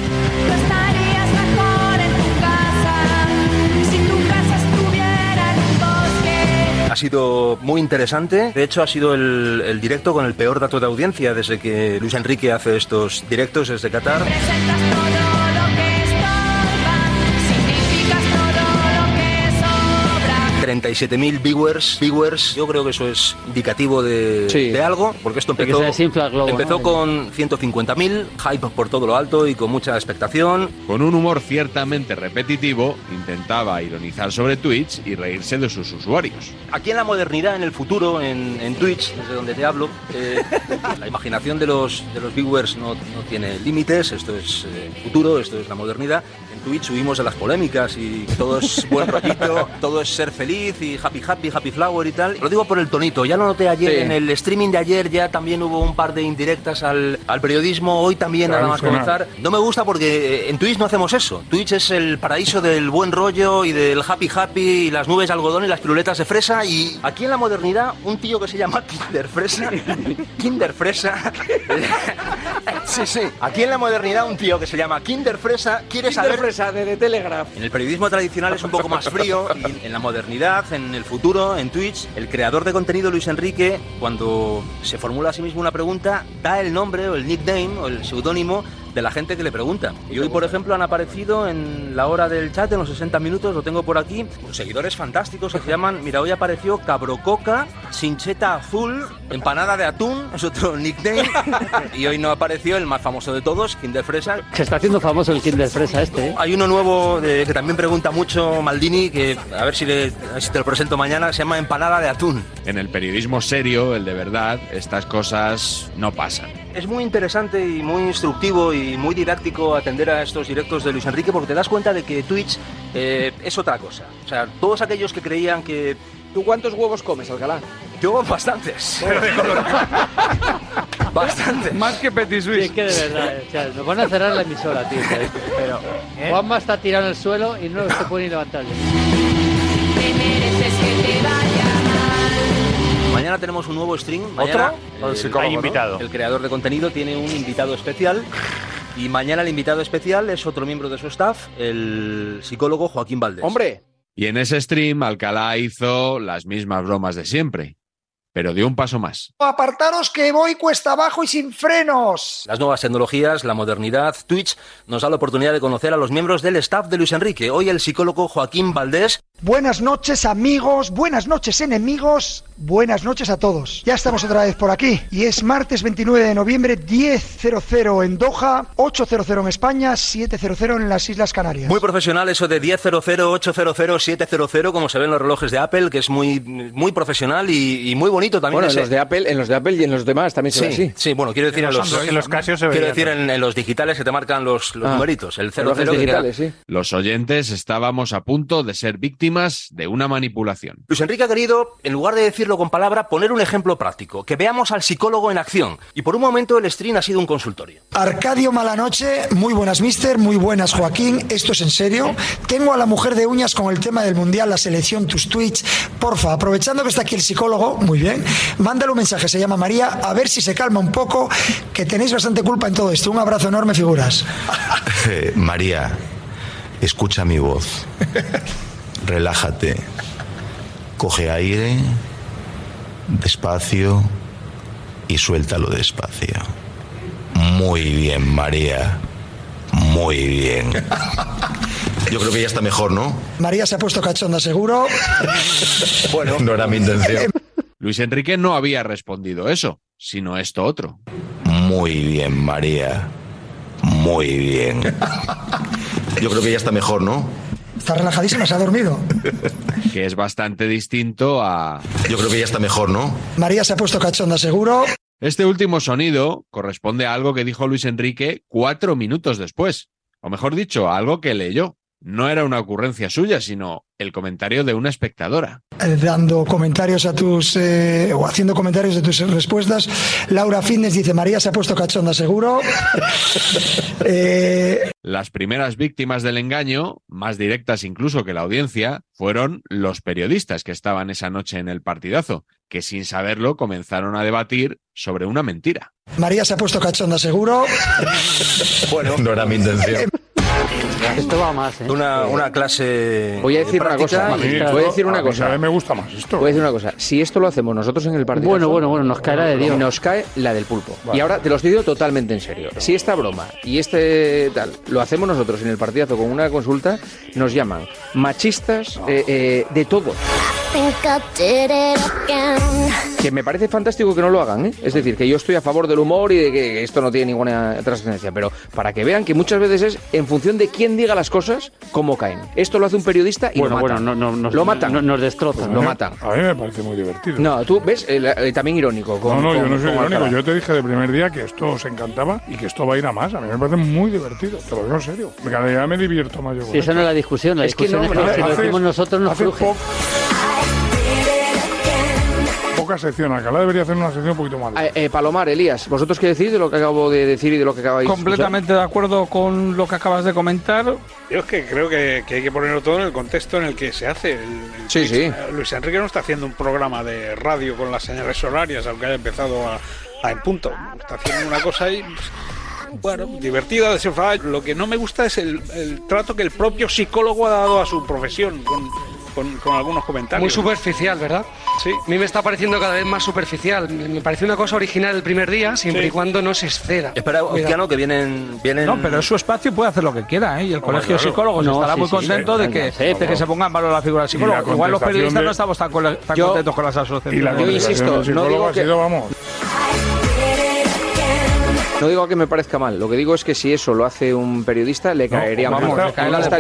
[SPEAKER 24] Ha sido muy interesante. De hecho, ha sido el, directo con el peor dato de audiencia desde que Luis Enrique hace estos directos desde Qatar. 37.000 viewers, viewers. Yo creo que eso es indicativo de,
[SPEAKER 25] Sí.
[SPEAKER 24] de algo, porque esto empezó,
[SPEAKER 25] el globo,
[SPEAKER 24] empezó
[SPEAKER 25] ¿no?
[SPEAKER 24] con 150.000, hype por todo lo alto y con mucha expectación.
[SPEAKER 7] Con un humor ciertamente repetitivo, intentaba ironizar sobre Twitch y reírse de sus usuarios.
[SPEAKER 24] Aquí en la modernidad, en el futuro, en, en Twitch, desde donde te hablo, eh, la imaginación de los, de los viewers no, no tiene límites, esto es eh, futuro, esto es la modernidad. Twitch huimos de las polémicas y todo es buen rollito, todo es ser feliz y happy happy, happy flower y tal. Lo digo por el tonito, ya lo noté ayer
[SPEAKER 25] Sí.
[SPEAKER 24] en el streaming de ayer, ya también hubo un par de indirectas al, al periodismo, hoy también nada más comenzar. No me gusta porque eh, en Twitch no hacemos eso. Twitch es el paraíso del buen rollo y del happy happy y las nubes de algodón y las piruletas de fresa. Y aquí en la modernidad, un tío que se llama Kinder Fresa. Kinder Fresa. sí, sí. Aquí en la modernidad, un tío que se llama Kinder Fresa quiere saber.
[SPEAKER 25] Fresa de, Telegraph.
[SPEAKER 24] En el periodismo tradicional es un poco más frío y en la modernidad, en el futuro, en Twitch, el creador de contenido Luis Enrique, cuando se formula a sí mismo una pregunta, da el nombre o el nickname o el seudónimo de la gente que le pregunta. Y hoy, por ejemplo, han aparecido en la hora del chat, en los 60 minutos, lo tengo por aquí, seguidores fantásticos que se llaman, mira, hoy apareció Cabrococa, Sincheta Azul, Empanada de Atún, es otro nickname, y hoy no apareció el más famoso de todos, Kinder Fresa,
[SPEAKER 25] Se está haciendo famoso el Kinder Fresa este, ¿eh?
[SPEAKER 24] hay uno nuevo de- que también pregunta mucho Maldini, que a ver si, le, a ver si te lo presento mañana, se llama empanada de atún.
[SPEAKER 7] En el periodismo serio, el de verdad, estas cosas no pasan.
[SPEAKER 24] Es muy interesante y muy instructivo y muy didáctico atender a estos directos de Luis Enrique porque te das cuenta de que Twitch eh, es otra cosa. O sea, todos aquellos que creían que...
[SPEAKER 26] ¿Tú cuántos huevos comes, Alcalá?
[SPEAKER 24] Yo bastantes. Bastantes.
[SPEAKER 27] Más que Petit
[SPEAKER 25] Sí,
[SPEAKER 27] Suisse.
[SPEAKER 25] es que de verdad, o sea, nos van a cerrar la emisora, tío. Pero Juanma está tirado en el suelo y no se puede ni levantar.
[SPEAKER 24] Mañana tenemos un nuevo stream. Mañana,
[SPEAKER 27] ¿Otro? El psicólogo,
[SPEAKER 24] hay
[SPEAKER 27] ¿no?
[SPEAKER 24] invitado. El creador de contenido tiene un invitado especial. Y mañana el invitado especial es otro miembro de su staff, el psicólogo Joaquín Valdés.
[SPEAKER 26] Hombre,
[SPEAKER 7] Y en ese stream, Alcalá hizo las mismas bromas de siempre, pero dio un paso más.
[SPEAKER 15] Apartaros que voy cuesta abajo y sin frenos.
[SPEAKER 24] Las nuevas tecnologías, la modernidad, Twitch nos da la oportunidad de conocer a los miembros del staff de Luis Enrique. Hoy el psicólogo Joaquín Valdés.
[SPEAKER 15] Buenas noches amigos, buenas noches enemigos, buenas noches a todos. Ya estamos otra vez por aquí y es martes 29 de noviembre 10.00 en Doha, 8.00 en España, 7.00 en las Islas Canarias.
[SPEAKER 24] Muy profesional eso de 10.00, 8.00, 7.00, como se ven los relojes de Apple, que es muy, muy profesional y, y muy bonito también.
[SPEAKER 26] bueno, en los de Apple, en los de Apple y en los demás también se
[SPEAKER 24] Sí,
[SPEAKER 26] ve así.
[SPEAKER 24] sí, bueno, quiero decir en,
[SPEAKER 27] En los
[SPEAKER 24] los,
[SPEAKER 27] Android, En los Casio se
[SPEAKER 24] quiero decir en, en los digitales que te marcan los, los
[SPEAKER 26] Ah.
[SPEAKER 24] numeritos, el 00
[SPEAKER 26] Relojes
[SPEAKER 24] que queda-
[SPEAKER 26] digitales, sí.
[SPEAKER 7] Los oyentes estábamos a punto de ser víctimas de una manipulación.
[SPEAKER 24] Luis Enrique ha querido, en lugar de decirlo con palabra, poner un ejemplo práctico, que veamos al psicólogo en acción. Y por un momento el stream ha sido un consultorio.
[SPEAKER 15] Arcadio Malanoche, muy buenas mister, muy buenas Joaquín, esto es en serio. Tengo a la mujer de uñas con el tema del Mundial, la selección, tus tweets. Porfa, aprovechando que está aquí el psicólogo, muy bien, mándale un mensaje, se llama María, a ver si se calma un poco, que tenéis bastante culpa en todo esto. Un abrazo enorme, figuras.
[SPEAKER 28] Eh, María, escucha mi voz. Relájate. Coge aire, despacio y suéltalo despacio. Muy bien, María. Muy bien. Yo creo que ya está mejor, ¿no?
[SPEAKER 15] María se ha puesto cachonda, seguro.
[SPEAKER 24] Bueno,
[SPEAKER 28] no era mi intención.
[SPEAKER 7] Luis Enrique no había respondido eso, sino esto otro.
[SPEAKER 28] Muy bien, María. Muy bien. Yo creo que ya está mejor, ¿no?
[SPEAKER 15] Está relajadísima, se ha dormido.
[SPEAKER 7] Que es bastante distinto a...
[SPEAKER 28] Yo creo que ya está mejor, ¿no?
[SPEAKER 15] María se ha puesto cachonda, seguro.
[SPEAKER 7] Este último sonido corresponde a algo que dijo Luis Enrique cuatro minutos después. O mejor dicho, a algo que leyó. No era una ocurrencia suya, sino el comentario de una espectadora.
[SPEAKER 15] eh, dando comentarios a tus eh, o haciendo comentarios de tus respuestas. Laura Fitness dice María se ha puesto cachonda seguro. Eh,
[SPEAKER 7] Las primeras víctimas del engaño, más directas incluso que la audiencia, fueron los periodistas que estaban esa noche en el partidazo, que sin saberlo comenzaron a debatir sobre una mentira.
[SPEAKER 15] María se ha puesto cachonda seguro.
[SPEAKER 24] Bueno,
[SPEAKER 28] no era mi intención.
[SPEAKER 25] Esto va más, ¿eh?
[SPEAKER 24] Una, una clase.
[SPEAKER 26] Voy a decir una cosa. Voy a decir
[SPEAKER 27] A
[SPEAKER 26] una
[SPEAKER 27] mí
[SPEAKER 26] cosa.
[SPEAKER 27] cada vez me gusta más esto.
[SPEAKER 26] Voy a decir una cosa. Si esto lo hacemos nosotros en el partido.
[SPEAKER 25] Bueno, bueno, bueno, nos caerá de Dios.
[SPEAKER 26] Nos cae la del pulpo. Y ahora te lo estoy diciendo totalmente en serio. Si esta broma y este tal lo hacemos nosotros en el partidazo con una consulta, nos llaman machistas eh, eh, de todo. Que me parece fantástico que no lo hagan, ¿eh? Es decir, que yo estoy a favor del humor y de que esto no tiene ninguna trascendencia, pero para que vean que muchas veces es en función de quién diga las cosas, cómo caen. Esto lo hace un periodista y
[SPEAKER 25] Bueno,
[SPEAKER 26] lo matan.
[SPEAKER 25] bueno, no, no, nos-
[SPEAKER 26] lo matan.
[SPEAKER 25] no- nos destrozan.
[SPEAKER 26] Lo matan.
[SPEAKER 27] A mí me parece muy divertido.
[SPEAKER 26] No, tú ves, Eh, eh, también irónico. con-
[SPEAKER 27] no, no, yo no soy irónico.
[SPEAKER 26] Alcalá.
[SPEAKER 27] Yo te dije de primer día que esto os encantaba y que esto va a ir a más. A mí me parece muy divertido. Te lo digo en serio. Cada día me divierto más yo.
[SPEAKER 25] Sí, esa no es la discusión. La
[SPEAKER 26] Es que
[SPEAKER 25] discusión
[SPEAKER 26] no,
[SPEAKER 25] es que
[SPEAKER 26] no,
[SPEAKER 25] si lo
[SPEAKER 27] haces-
[SPEAKER 25] decimos nosotros nos
[SPEAKER 27] po- Poca sección. Alcalá debería hacer una sección un poquito más.
[SPEAKER 26] Eh, eh, Palomar, Elías, ¿vosotros qué decís de lo que acabo de decir y de lo que acabáis de
[SPEAKER 29] Completamente de acuerdo con lo que acabas de comentar. Yo es que creo que, que hay que ponerlo todo en el contexto en el que se hace. El- el
[SPEAKER 26] Sí, sí.
[SPEAKER 29] Luis Enrique no está haciendo un programa de radio con las señales horarias, aunque haya empezado a, a en punto. Está haciendo una cosa ahí. pues, Bueno, divertida, desenfadada. Lo que no me gusta es el, el trato que el propio psicólogo ha dado a su profesión con, con- con algunos comentarios.
[SPEAKER 30] Muy superficial, ¿verdad?
[SPEAKER 29] Sí.
[SPEAKER 30] A mí me está pareciendo cada vez más superficial. Me me parece una cosa original el primer día, siempre
[SPEAKER 29] Sí.
[SPEAKER 30] y cuando no se exceda.
[SPEAKER 24] Espera. Ozquiano, que vienen, vienen.
[SPEAKER 29] No, pero es su espacio y puede hacer lo que quiera, ¿eh? Y el Colegio de
[SPEAKER 24] claro.
[SPEAKER 29] Psicólogos
[SPEAKER 25] No,
[SPEAKER 29] estará
[SPEAKER 25] sí,
[SPEAKER 29] muy contento
[SPEAKER 25] sí,
[SPEAKER 29] de, que, de que se ponga en valor la figura del psicólogo.
[SPEAKER 27] la
[SPEAKER 29] Igual los periodistas
[SPEAKER 27] de-
[SPEAKER 29] no estamos tan, cole- tan
[SPEAKER 26] Yo-
[SPEAKER 29] contentos con las
[SPEAKER 27] Y la
[SPEAKER 29] asociaciones.
[SPEAKER 26] Yo insisto, no digo
[SPEAKER 27] ha
[SPEAKER 26] que-
[SPEAKER 27] sido, vamos.
[SPEAKER 26] No digo que me parezca mal, lo que digo es que si eso lo hace un periodista, le caería
[SPEAKER 27] No,
[SPEAKER 26] mal.
[SPEAKER 27] vamos,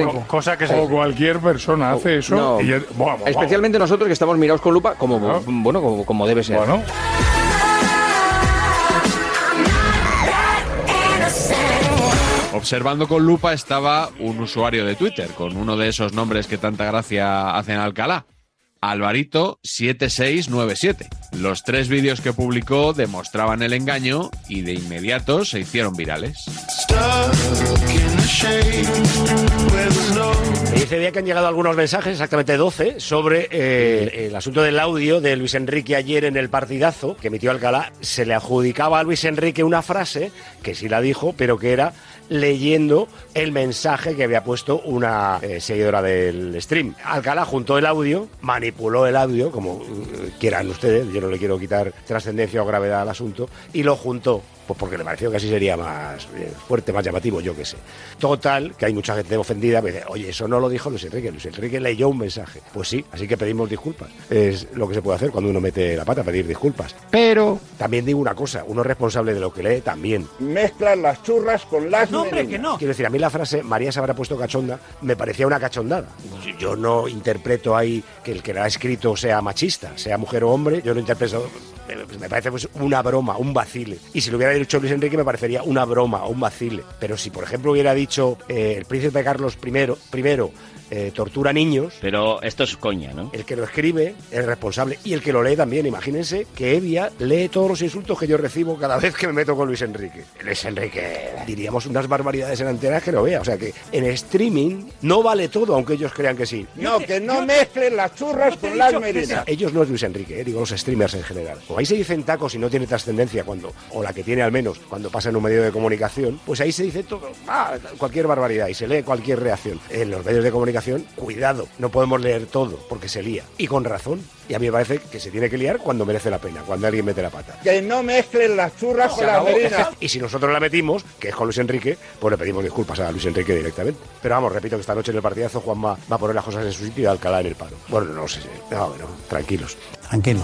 [SPEAKER 27] o- o- o cualquier persona hace eso
[SPEAKER 26] No.
[SPEAKER 27] y ya- vamos, vamos.
[SPEAKER 26] Especialmente nosotros que estamos mirados con lupa, como bueno, como, como debe ser.
[SPEAKER 27] Bueno.
[SPEAKER 7] Observando con lupa estaba un usuario de Twitter con uno de esos nombres que tanta gracia hacen a Alcalá. Alvarito7697. Los tres vídeos que publicó demostraban el engaño y de inmediato se hicieron virales.
[SPEAKER 31] Y bien que han llegado algunos mensajes, exactamente 12, sobre eh, el asunto del audio de Luis Enrique ayer en el partidazo que emitió Alcalá. Se le adjudicaba a Luis Enrique una frase que sí la dijo, pero que era leyendo el mensaje que había puesto una eh, seguidora del stream. Alcalá juntó el audio, manipuló el audio, como eh, quieran ustedes, yo no le quiero quitar trascendencia o gravedad al asunto, y lo juntó. Pues porque le pareció que así sería más eh, fuerte, más llamativo, yo qué sé. Total, que hay mucha gente ofendida, me dice, oye, eso no lo dijo Luis Enrique, Luis Enrique leyó un mensaje. Pues sí, así que pedimos disculpas. Es lo que se puede hacer cuando uno mete la pata, pedir disculpas. Pero también digo una cosa, uno es responsable de lo que lee también.
[SPEAKER 22] Mezclan las churras con las
[SPEAKER 31] No, hombre, que no. Quiero decir, a mí la frase María se habrá puesto cachonda me parecía una cachondada. Yo no interpreto ahí que el que la ha escrito sea machista, sea mujer o hombre, yo no interpreto. Me me parece pues una broma, un vacile. Y si lo hubiera dicho Luis Enrique me parecería una broma, un vacile. Pero si, por ejemplo, hubiera dicho eh, el príncipe Carlos I, primero eh, tortura niños.
[SPEAKER 32] Pero esto es coña, ¿no?
[SPEAKER 31] El que lo escribe es responsable y el que lo lee también. Imagínense que Evia lee todos los insultos que yo recibo cada vez que me meto con Luis Enrique. Luis Enrique, diríamos unas barbaridades en antenas que no vea. O sea que en streaming no vale todo, aunque ellos crean que sí.
[SPEAKER 22] No, que no mezclen las churras con las merinas.
[SPEAKER 31] Ellos no es Luis Enrique, eh, digo los streamers en general. Como ahí se dicen tacos y no tiene trascendencia cuando, o la que tiene al menos, cuando pasa en un medio de comunicación, pues ahí se dice todo, ah, cualquier barbaridad y se lee cualquier reacción. En los medios de comunicación, cuidado, no podemos leer todo porque se lía. Y con razón. Y a mí me parece que se tiene que liar cuando merece la pena, cuando alguien mete la pata.
[SPEAKER 22] Que no mezclen las churras
[SPEAKER 31] Se
[SPEAKER 22] con las merinas.
[SPEAKER 31] Y si nosotros la metimos, que es con Luis Enrique, pues le pedimos disculpas a Luis Enrique directamente. Pero vamos, repito que esta noche en el partidazo Juanma va a poner las cosas en su sitio y Alcalá en el paro. Bueno, no sé, no, bueno, tranquilos.
[SPEAKER 33] Tranquilo.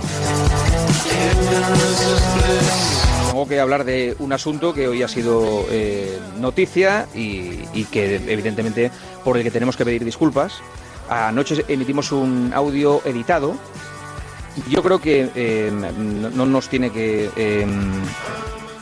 [SPEAKER 26] Tengo que hablar de un asunto que hoy ha sido eh, noticia y, que evidentemente por el que tenemos que pedir disculpas. Anoche emitimos un audio editado. Yo creo que eh, no, no nos tiene que eh,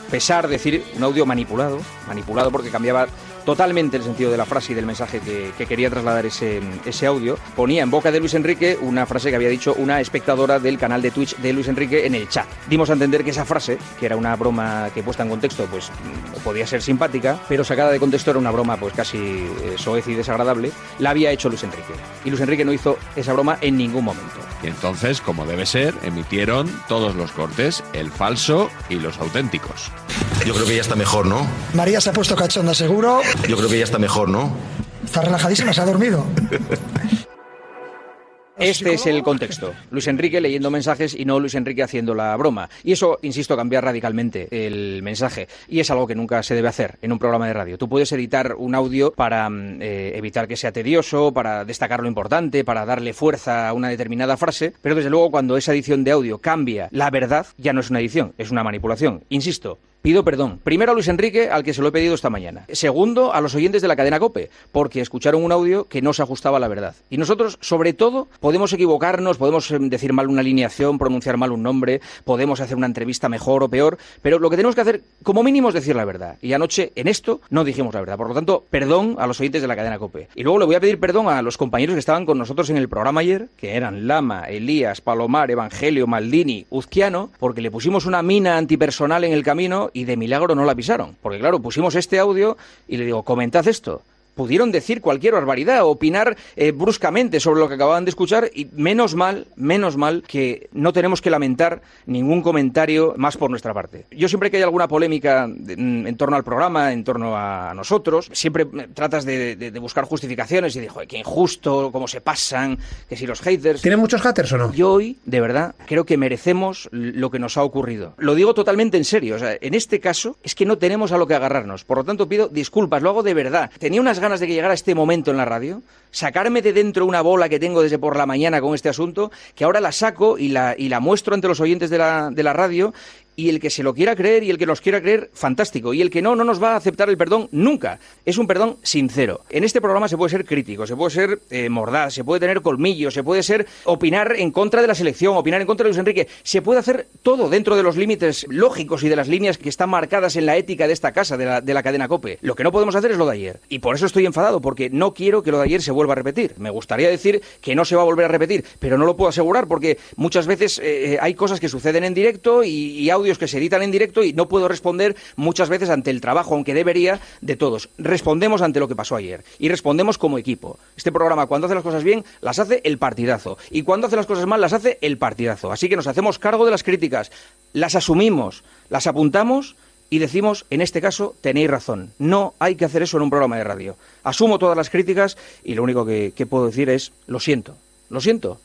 [SPEAKER 26] pesar decir un audio manipulado, manipulado porque cambiaba totalmente el sentido de la frase y del mensaje que, que quería trasladar ese, ese audio. Ponía en boca de Luis Enrique una frase que había dicho una espectadora del canal de Twitch de Luis Enrique en el chat. Dimos a entender que esa frase, que era una broma que puesta en contexto, pues mm, podía ser simpática, pero sacada de contexto era una broma pues casi eh, soez y desagradable, la había hecho Luis Enrique. Y Luis Enrique no hizo esa broma en ningún momento.
[SPEAKER 7] Y entonces, como debe ser, emitieron todos los cortes, el falso y los auténticos.
[SPEAKER 28] Yo creo que ya está mejor, ¿no?
[SPEAKER 15] María se ha puesto cachonda seguro.
[SPEAKER 28] Yo creo que ya está mejor, ¿no?
[SPEAKER 15] Está relajadísima, se ha dormido.
[SPEAKER 26] Este es el contexto. Luis Enrique leyendo mensajes y no Luis Enrique haciendo la broma. Y eso, insisto, cambia radicalmente el mensaje. Y es algo que nunca se debe hacer en un programa de radio. Tú puedes editar un audio para mm, eh, evitar que sea tedioso, para destacar lo importante, para darle fuerza a una determinada frase, pero desde luego cuando esa edición de audio cambia la verdad, ya no es una edición, es una manipulación. Insisto, Pido perdón. Primero a Luis Enrique, al que se lo he pedido esta mañana. Segundo, a los oyentes de la cadena Cope, porque escucharon un audio que no se ajustaba a la verdad. Y nosotros, sobre todo, podemos equivocarnos, podemos em, decir mal una alineación, pronunciar mal un nombre, podemos hacer una entrevista mejor o peor, pero lo que tenemos que hacer, como mínimo, es decir la verdad. Y anoche, en esto, no dijimos la verdad. Por lo tanto, perdón a los oyentes de la cadena Cope. Y luego le voy a pedir perdón a los compañeros que estaban con nosotros en el programa ayer, que eran Lama, Elías, Palomar, Evangelio, Maldini, Uzquiano, porque le pusimos una mina antipersonal en el camino y de milagro no la pisaron. Porque claro, pusimos este audio y le digo, comentad esto. Pudieron decir cualquier barbaridad, opinar eh, bruscamente sobre lo que acababan de escuchar y menos mal, menos mal que no tenemos que lamentar ningún comentario más por nuestra parte. Yo siempre que hay alguna polémica mm, en torno al programa, en torno a nosotros, siempre eh, tratas de, de- de buscar justificaciones y joder, qué injusto, cómo se pasan, que si los haters...
[SPEAKER 33] ¿Tiene muchos haters o no?
[SPEAKER 26] Yo hoy, de verdad, creo que merecemos lo que nos ha ocurrido. Lo digo totalmente en serio. O sea, en este caso es que no tenemos a lo que agarrarnos. Por lo tanto, pido disculpas, lo hago de verdad. Tenía unas ganas de que llegara este momento en la radio, sacarme de dentro una bola que tengo desde por la mañana con este asunto, que ahora la saco y la, y la muestro ante los oyentes de la, de la radio Y el que se lo quiera creer y el que los quiera creer, fantástico. Y el que no, no nos va a aceptar el perdón nunca. Es un perdón sincero. En este programa se puede ser crítico, se puede ser eh, mordaz, se puede tener colmillo, se puede ser opinar en contra de la selección, opinar en contra de Luis Enrique. Se puede hacer todo dentro de los límites lógicos y de las líneas que están marcadas en la ética de esta casa, de la, de la cadena COPE. Lo que no podemos hacer es lo de ayer. Y por eso estoy enfadado, porque no quiero que lo de ayer se vuelva a repetir. Me gustaría decir que no se va a volver a repetir, pero no lo puedo asegurar porque muchas veces eh, hay cosas que suceden en directo y, y audios que se editan en directo y no puedo responder muchas veces ante el trabajo, aunque debería, de todos. Respondemos ante lo que pasó ayer y respondemos como equipo. Este programa, cuando hace las cosas bien, las hace el partidazo. Y cuando hace las cosas mal, las hace el partidazo. Así que nos hacemos cargo de las críticas, las asumimos, las apuntamos y decimos, en este caso, tenéis razón. No hay que hacer eso en un programa de radio. Asumo todas las críticas y lo único que, que puedo decir es, lo siento, lo siento.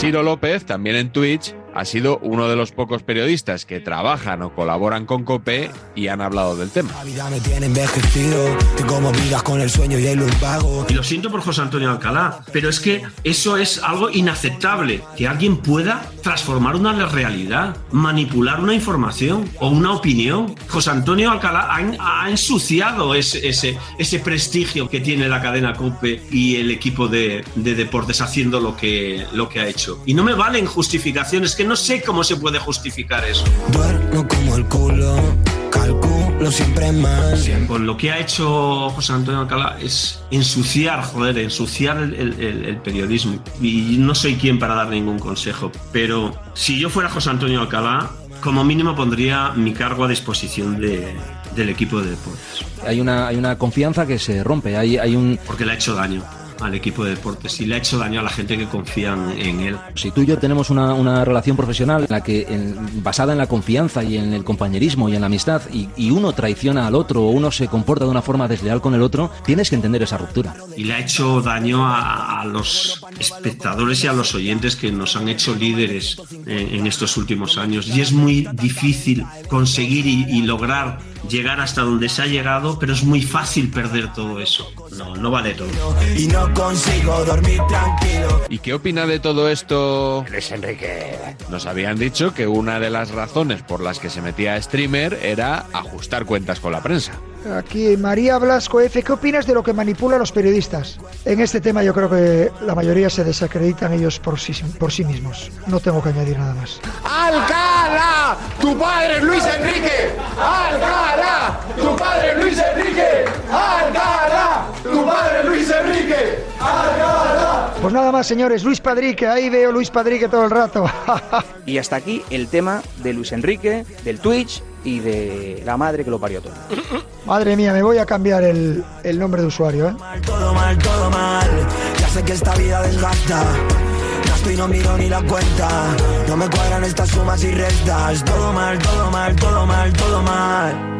[SPEAKER 7] Ciro López, también en Twitch, ha sido uno de los pocos periodistas que trabajan o colaboran con COPE y han hablado del tema.
[SPEAKER 32] La vida me tiene envejecido, tengo movidas con el sueño y el vago.
[SPEAKER 33] Y lo siento por José Antonio Alcalá, pero es que eso es algo inaceptable, que alguien pueda transformar una realidad, manipular una información o una opinión. José Antonio Alcalá ha, ha ensuciado ese, ese, ese prestigio que tiene la cadena COPE y el equipo de, de deportes haciendo lo que, lo que ha hecho. Y no me valen justificaciones que no sé cómo se puede justificar eso.
[SPEAKER 32] Duermo como el culo, calculo siempre más.
[SPEAKER 33] Con lo que ha hecho José Antonio Alcalá es ensuciar, joder, ensuciar el, el- el- el periodismo. Y no soy quien para dar ningún consejo, pero si yo fuera José Antonio Alcalá, como mínimo pondría mi cargo a disposición de- del equipo de deportes.
[SPEAKER 34] Hay una, hay una confianza que se rompe, hay, hay un...
[SPEAKER 33] Porque le ha hecho daño al equipo de deportes y le ha hecho daño a la gente que confía en- en él.
[SPEAKER 34] Si tú y yo tenemos una, una relación profesional en la que, en- basada en la confianza y en el compañerismo y en la amistad, y, y uno traiciona al otro o uno se comporta de una forma desleal con el otro, tienes que entender esa ruptura.
[SPEAKER 33] y le ha hecho daño a, a los espectadores y a los oyentes que nos han hecho líderes en, en estos últimos años. Y es muy difícil conseguir y, y lograr llegar hasta donde se ha llegado, pero es muy fácil perder todo eso. No, no vale todo.
[SPEAKER 32] Y no consigo dormir tranquilo.
[SPEAKER 7] ¿Y qué opina de todo esto?
[SPEAKER 31] Luis Enrique.
[SPEAKER 7] Nos habían dicho que una de las razones por las que se metía a streamer era ajustar cuentas con la prensa.
[SPEAKER 15] Aquí María Blasco F, ¿qué opinas de lo que manipula a los periodistas? En este tema yo creo que la mayoría se desacreditan ellos por sí, por sí mismos. No tengo que añadir nada más.
[SPEAKER 22] ¡Alcalá! ¡Tu padre es Luis Enrique! ¡Alcalá! ¡Tu padre es Luis Enrique! ¡Alcalá! ¡Tu padre es Luis Enrique!
[SPEAKER 15] Pues nada más, señores. Luis Padrique, ahí veo Luis Padrique todo el rato.
[SPEAKER 26] Y hasta aquí el tema de Luis Enrique, del Twitch y de la madre que lo parió todo.
[SPEAKER 15] Madre mía, me voy a cambiar el, el nombre de usuario, ¿eh?
[SPEAKER 32] Todo mal, todo mal. Ya sé que esta vida desgasta. Gasto y no miro ni la cuenta. No me cuadran estas sumas y restas. Todo mal, todo mal, todo mal, todo mal.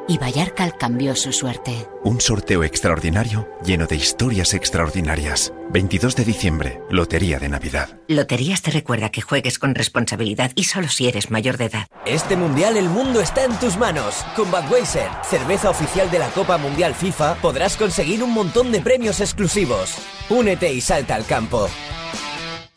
[SPEAKER 35] y Vallarcal cambió su suerte.
[SPEAKER 36] Un sorteo extraordinario lleno de historias extraordinarias. 22 de diciembre, Lotería de Navidad.
[SPEAKER 37] Loterías te recuerda que juegues con responsabilidad y solo si eres mayor de edad.
[SPEAKER 38] Este mundial el mundo está en tus manos. Con Budweiser, cerveza oficial de la Copa Mundial FIFA, podrás conseguir un montón de premios exclusivos. Únete y salta al campo.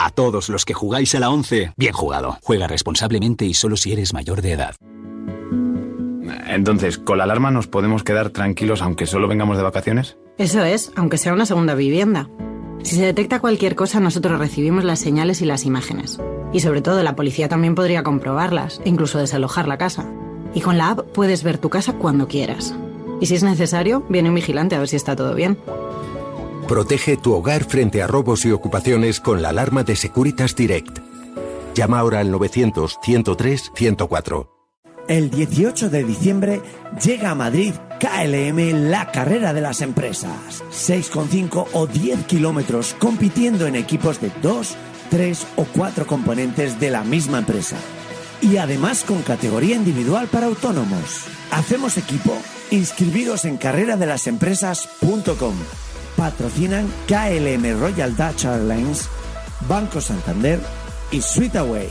[SPEAKER 39] A todos los que jugáis a la 11, bien jugado. Juega responsablemente y solo si eres mayor de edad.
[SPEAKER 40] Entonces, ¿con la alarma nos podemos quedar tranquilos aunque solo vengamos de vacaciones?
[SPEAKER 41] Eso es, aunque sea una segunda vivienda. Si se detecta cualquier cosa, nosotros recibimos las señales y las imágenes. Y sobre todo, la policía también podría comprobarlas e incluso desalojar la casa. Y con la app puedes ver tu casa cuando quieras. Y si es necesario, viene un vigilante a ver si está todo bien.
[SPEAKER 42] Protege tu hogar frente a robos y ocupaciones con la alarma de Securitas Direct.
[SPEAKER 4] Llama ahora al 900-103-104.
[SPEAKER 43] El 18 de diciembre llega a Madrid KLM, la carrera de las empresas. 6,5 o 10 kilómetros compitiendo en equipos de 2, 3 o 4 componentes de la misma empresa. Y además con categoría individual para autónomos. Hacemos equipo. Inscribiros en carreradelasempresas.com. Patrocinan KLM Royal Dutch Airlines, Banco Santander y Sweetaway.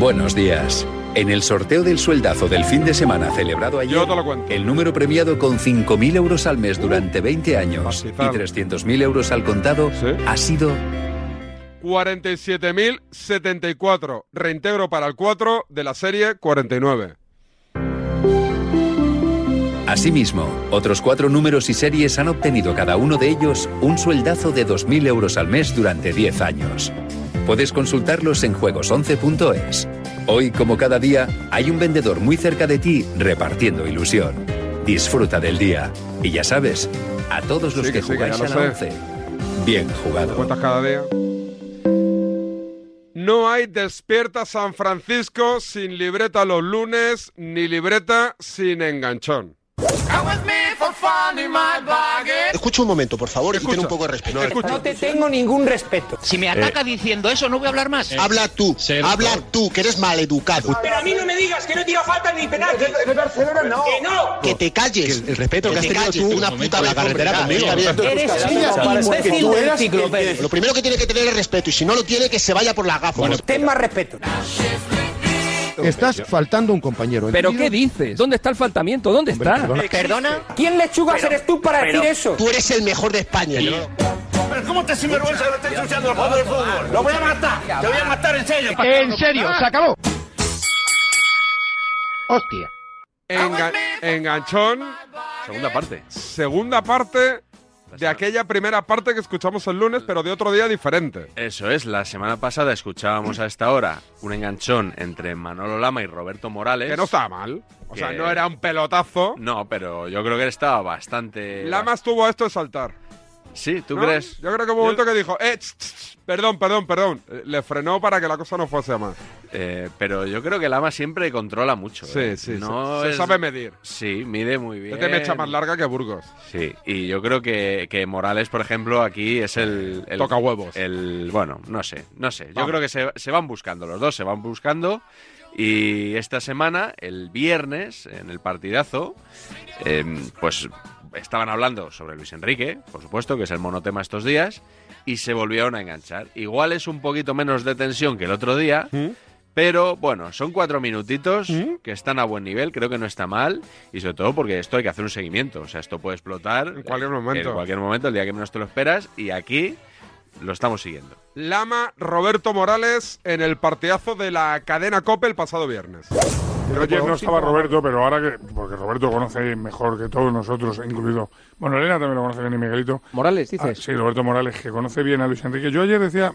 [SPEAKER 39] Buenos días. En el sorteo del sueldazo del fin de semana celebrado ayer, el número premiado con 5.000 euros al mes durante 20 años y 300.000 euros al contado ha sido
[SPEAKER 1] 47.074. Reintegro para el 4 de la serie 49.
[SPEAKER 39] Asimismo, otros cuatro números y series han obtenido cada uno de ellos un sueldazo de 2.000 euros al mes durante 10 años. Puedes consultarlos en juegos11.es. Hoy, como cada día, hay un vendedor muy cerca de ti repartiendo ilusión. Disfruta del día. Y ya sabes, a todos los
[SPEAKER 1] Sí,
[SPEAKER 39] que,
[SPEAKER 1] que sí, que
[SPEAKER 39] jugáis
[SPEAKER 1] lo
[SPEAKER 39] a la
[SPEAKER 1] sé.
[SPEAKER 39] 11, bien jugado.
[SPEAKER 1] ¿Cuántas cada día? No hay Despierta San Francisco sin libreta los lunes, ni libreta sin enganchón.
[SPEAKER 5] Escucha un momento, por favor, y ten un poco de respeto.
[SPEAKER 10] No te tengo ningún respeto. Si me
[SPEAKER 5] ataca
[SPEAKER 10] diciendo eso, no voy a hablar más.
[SPEAKER 5] Habla tú, habla tú, que eres maleducado.
[SPEAKER 10] Pero a mí no me digas que no tira falta ni penalti. De Barcelona no. Que no.
[SPEAKER 5] Que te calles.
[SPEAKER 43] el respeto que has
[SPEAKER 5] te
[SPEAKER 43] tenido tú
[SPEAKER 5] una puta
[SPEAKER 43] la carretera conmigo.
[SPEAKER 10] Eres un imbécil
[SPEAKER 5] que
[SPEAKER 10] del
[SPEAKER 5] que-. Lo primero que tiene que tener es respeto, y si no lo tiene, que se vaya por la gafa.
[SPEAKER 10] Ten más respeto.
[SPEAKER 44] Estás faltando un compañero.
[SPEAKER 24] ¿Pero qué dices? ¿Dónde está el faltamiento? ¿Dónde está?
[SPEAKER 44] perdona.
[SPEAKER 10] ¿Perdona? ¿Quién lechugas eres tú para decir eso?
[SPEAKER 5] Tú eres el mejor de España.
[SPEAKER 22] Pero ¿cómo te sinvergüenza que estés ensuciando el juego del fútbol? ¡Lo voy a matar! ¡Te voy a matar en serio!
[SPEAKER 44] En serio, se acabó. Hostia.
[SPEAKER 1] Enga- enganchón.
[SPEAKER 7] Segunda parte.
[SPEAKER 1] Segunda parte de aquella primera parte que escuchamos el lunes, pero de otro día diferente.
[SPEAKER 7] Eso es, la semana pasada escuchábamos a esta hora un enganchón entre Manolo Lama y Roberto Morales.
[SPEAKER 1] Que no estaba mal. O sea,
[SPEAKER 7] Que-
[SPEAKER 1] no era un pelotazo.
[SPEAKER 7] No, pero yo creo que estaba bastante...
[SPEAKER 1] Lama estuvo a esto de saltar.
[SPEAKER 7] Sí, ¿tú
[SPEAKER 1] ¿no?
[SPEAKER 7] crees?
[SPEAKER 1] Yo creo que hubo un momento que dijo, eh, perdón, perdón, perdón. Eh, Le frenó para que la cosa no fuese a más.
[SPEAKER 7] Eh, pero yo creo que Lama siempre controla mucho.
[SPEAKER 1] Sí,
[SPEAKER 7] ¿eh?
[SPEAKER 1] sí,
[SPEAKER 7] No
[SPEAKER 1] se- sabe medir.
[SPEAKER 7] Sí, mide muy bien.
[SPEAKER 1] Este mecha más larga que Burgos.
[SPEAKER 7] Sí, y yo creo que, que Morales, por ejemplo, aquí es el... el
[SPEAKER 1] Toca huevos.
[SPEAKER 7] El, bueno, no sé, no sé. Yo
[SPEAKER 1] Vamos.
[SPEAKER 7] creo que se, se van buscando, los dos se van buscando. Y esta semana, el viernes, en el partidazo, em, pues estaban hablando sobre Luis Enrique, por supuesto, que es el monotema estos días, y se volvieron a enganchar. Igual es un poquito menos de tensión que el otro día,
[SPEAKER 1] ¿Mm?
[SPEAKER 7] pero bueno, son cuatro minutitos que están a buen nivel, creo que no está mal, y sobre todo porque esto hay que hacer un seguimiento, o sea, esto puede explotar
[SPEAKER 1] En cualquier momento.
[SPEAKER 7] en cualquier momento, el día que menos te lo esperas, y aquí lo estamos siguiendo.
[SPEAKER 1] Lama, Roberto Morales en el partidazo de la cadena COPE el pasado viernes.
[SPEAKER 27] Yo ayer no estaba Roberto, pero ahora que. Porque Roberto conoce mejor que todos nosotros, incluido. Bueno, Elena también lo conoce bien y Miguelito.
[SPEAKER 26] Morales,
[SPEAKER 27] Ah,
[SPEAKER 26] dices.
[SPEAKER 27] sí, Roberto Morales, que conoce bien a Luis Enrique. Yo ayer decía,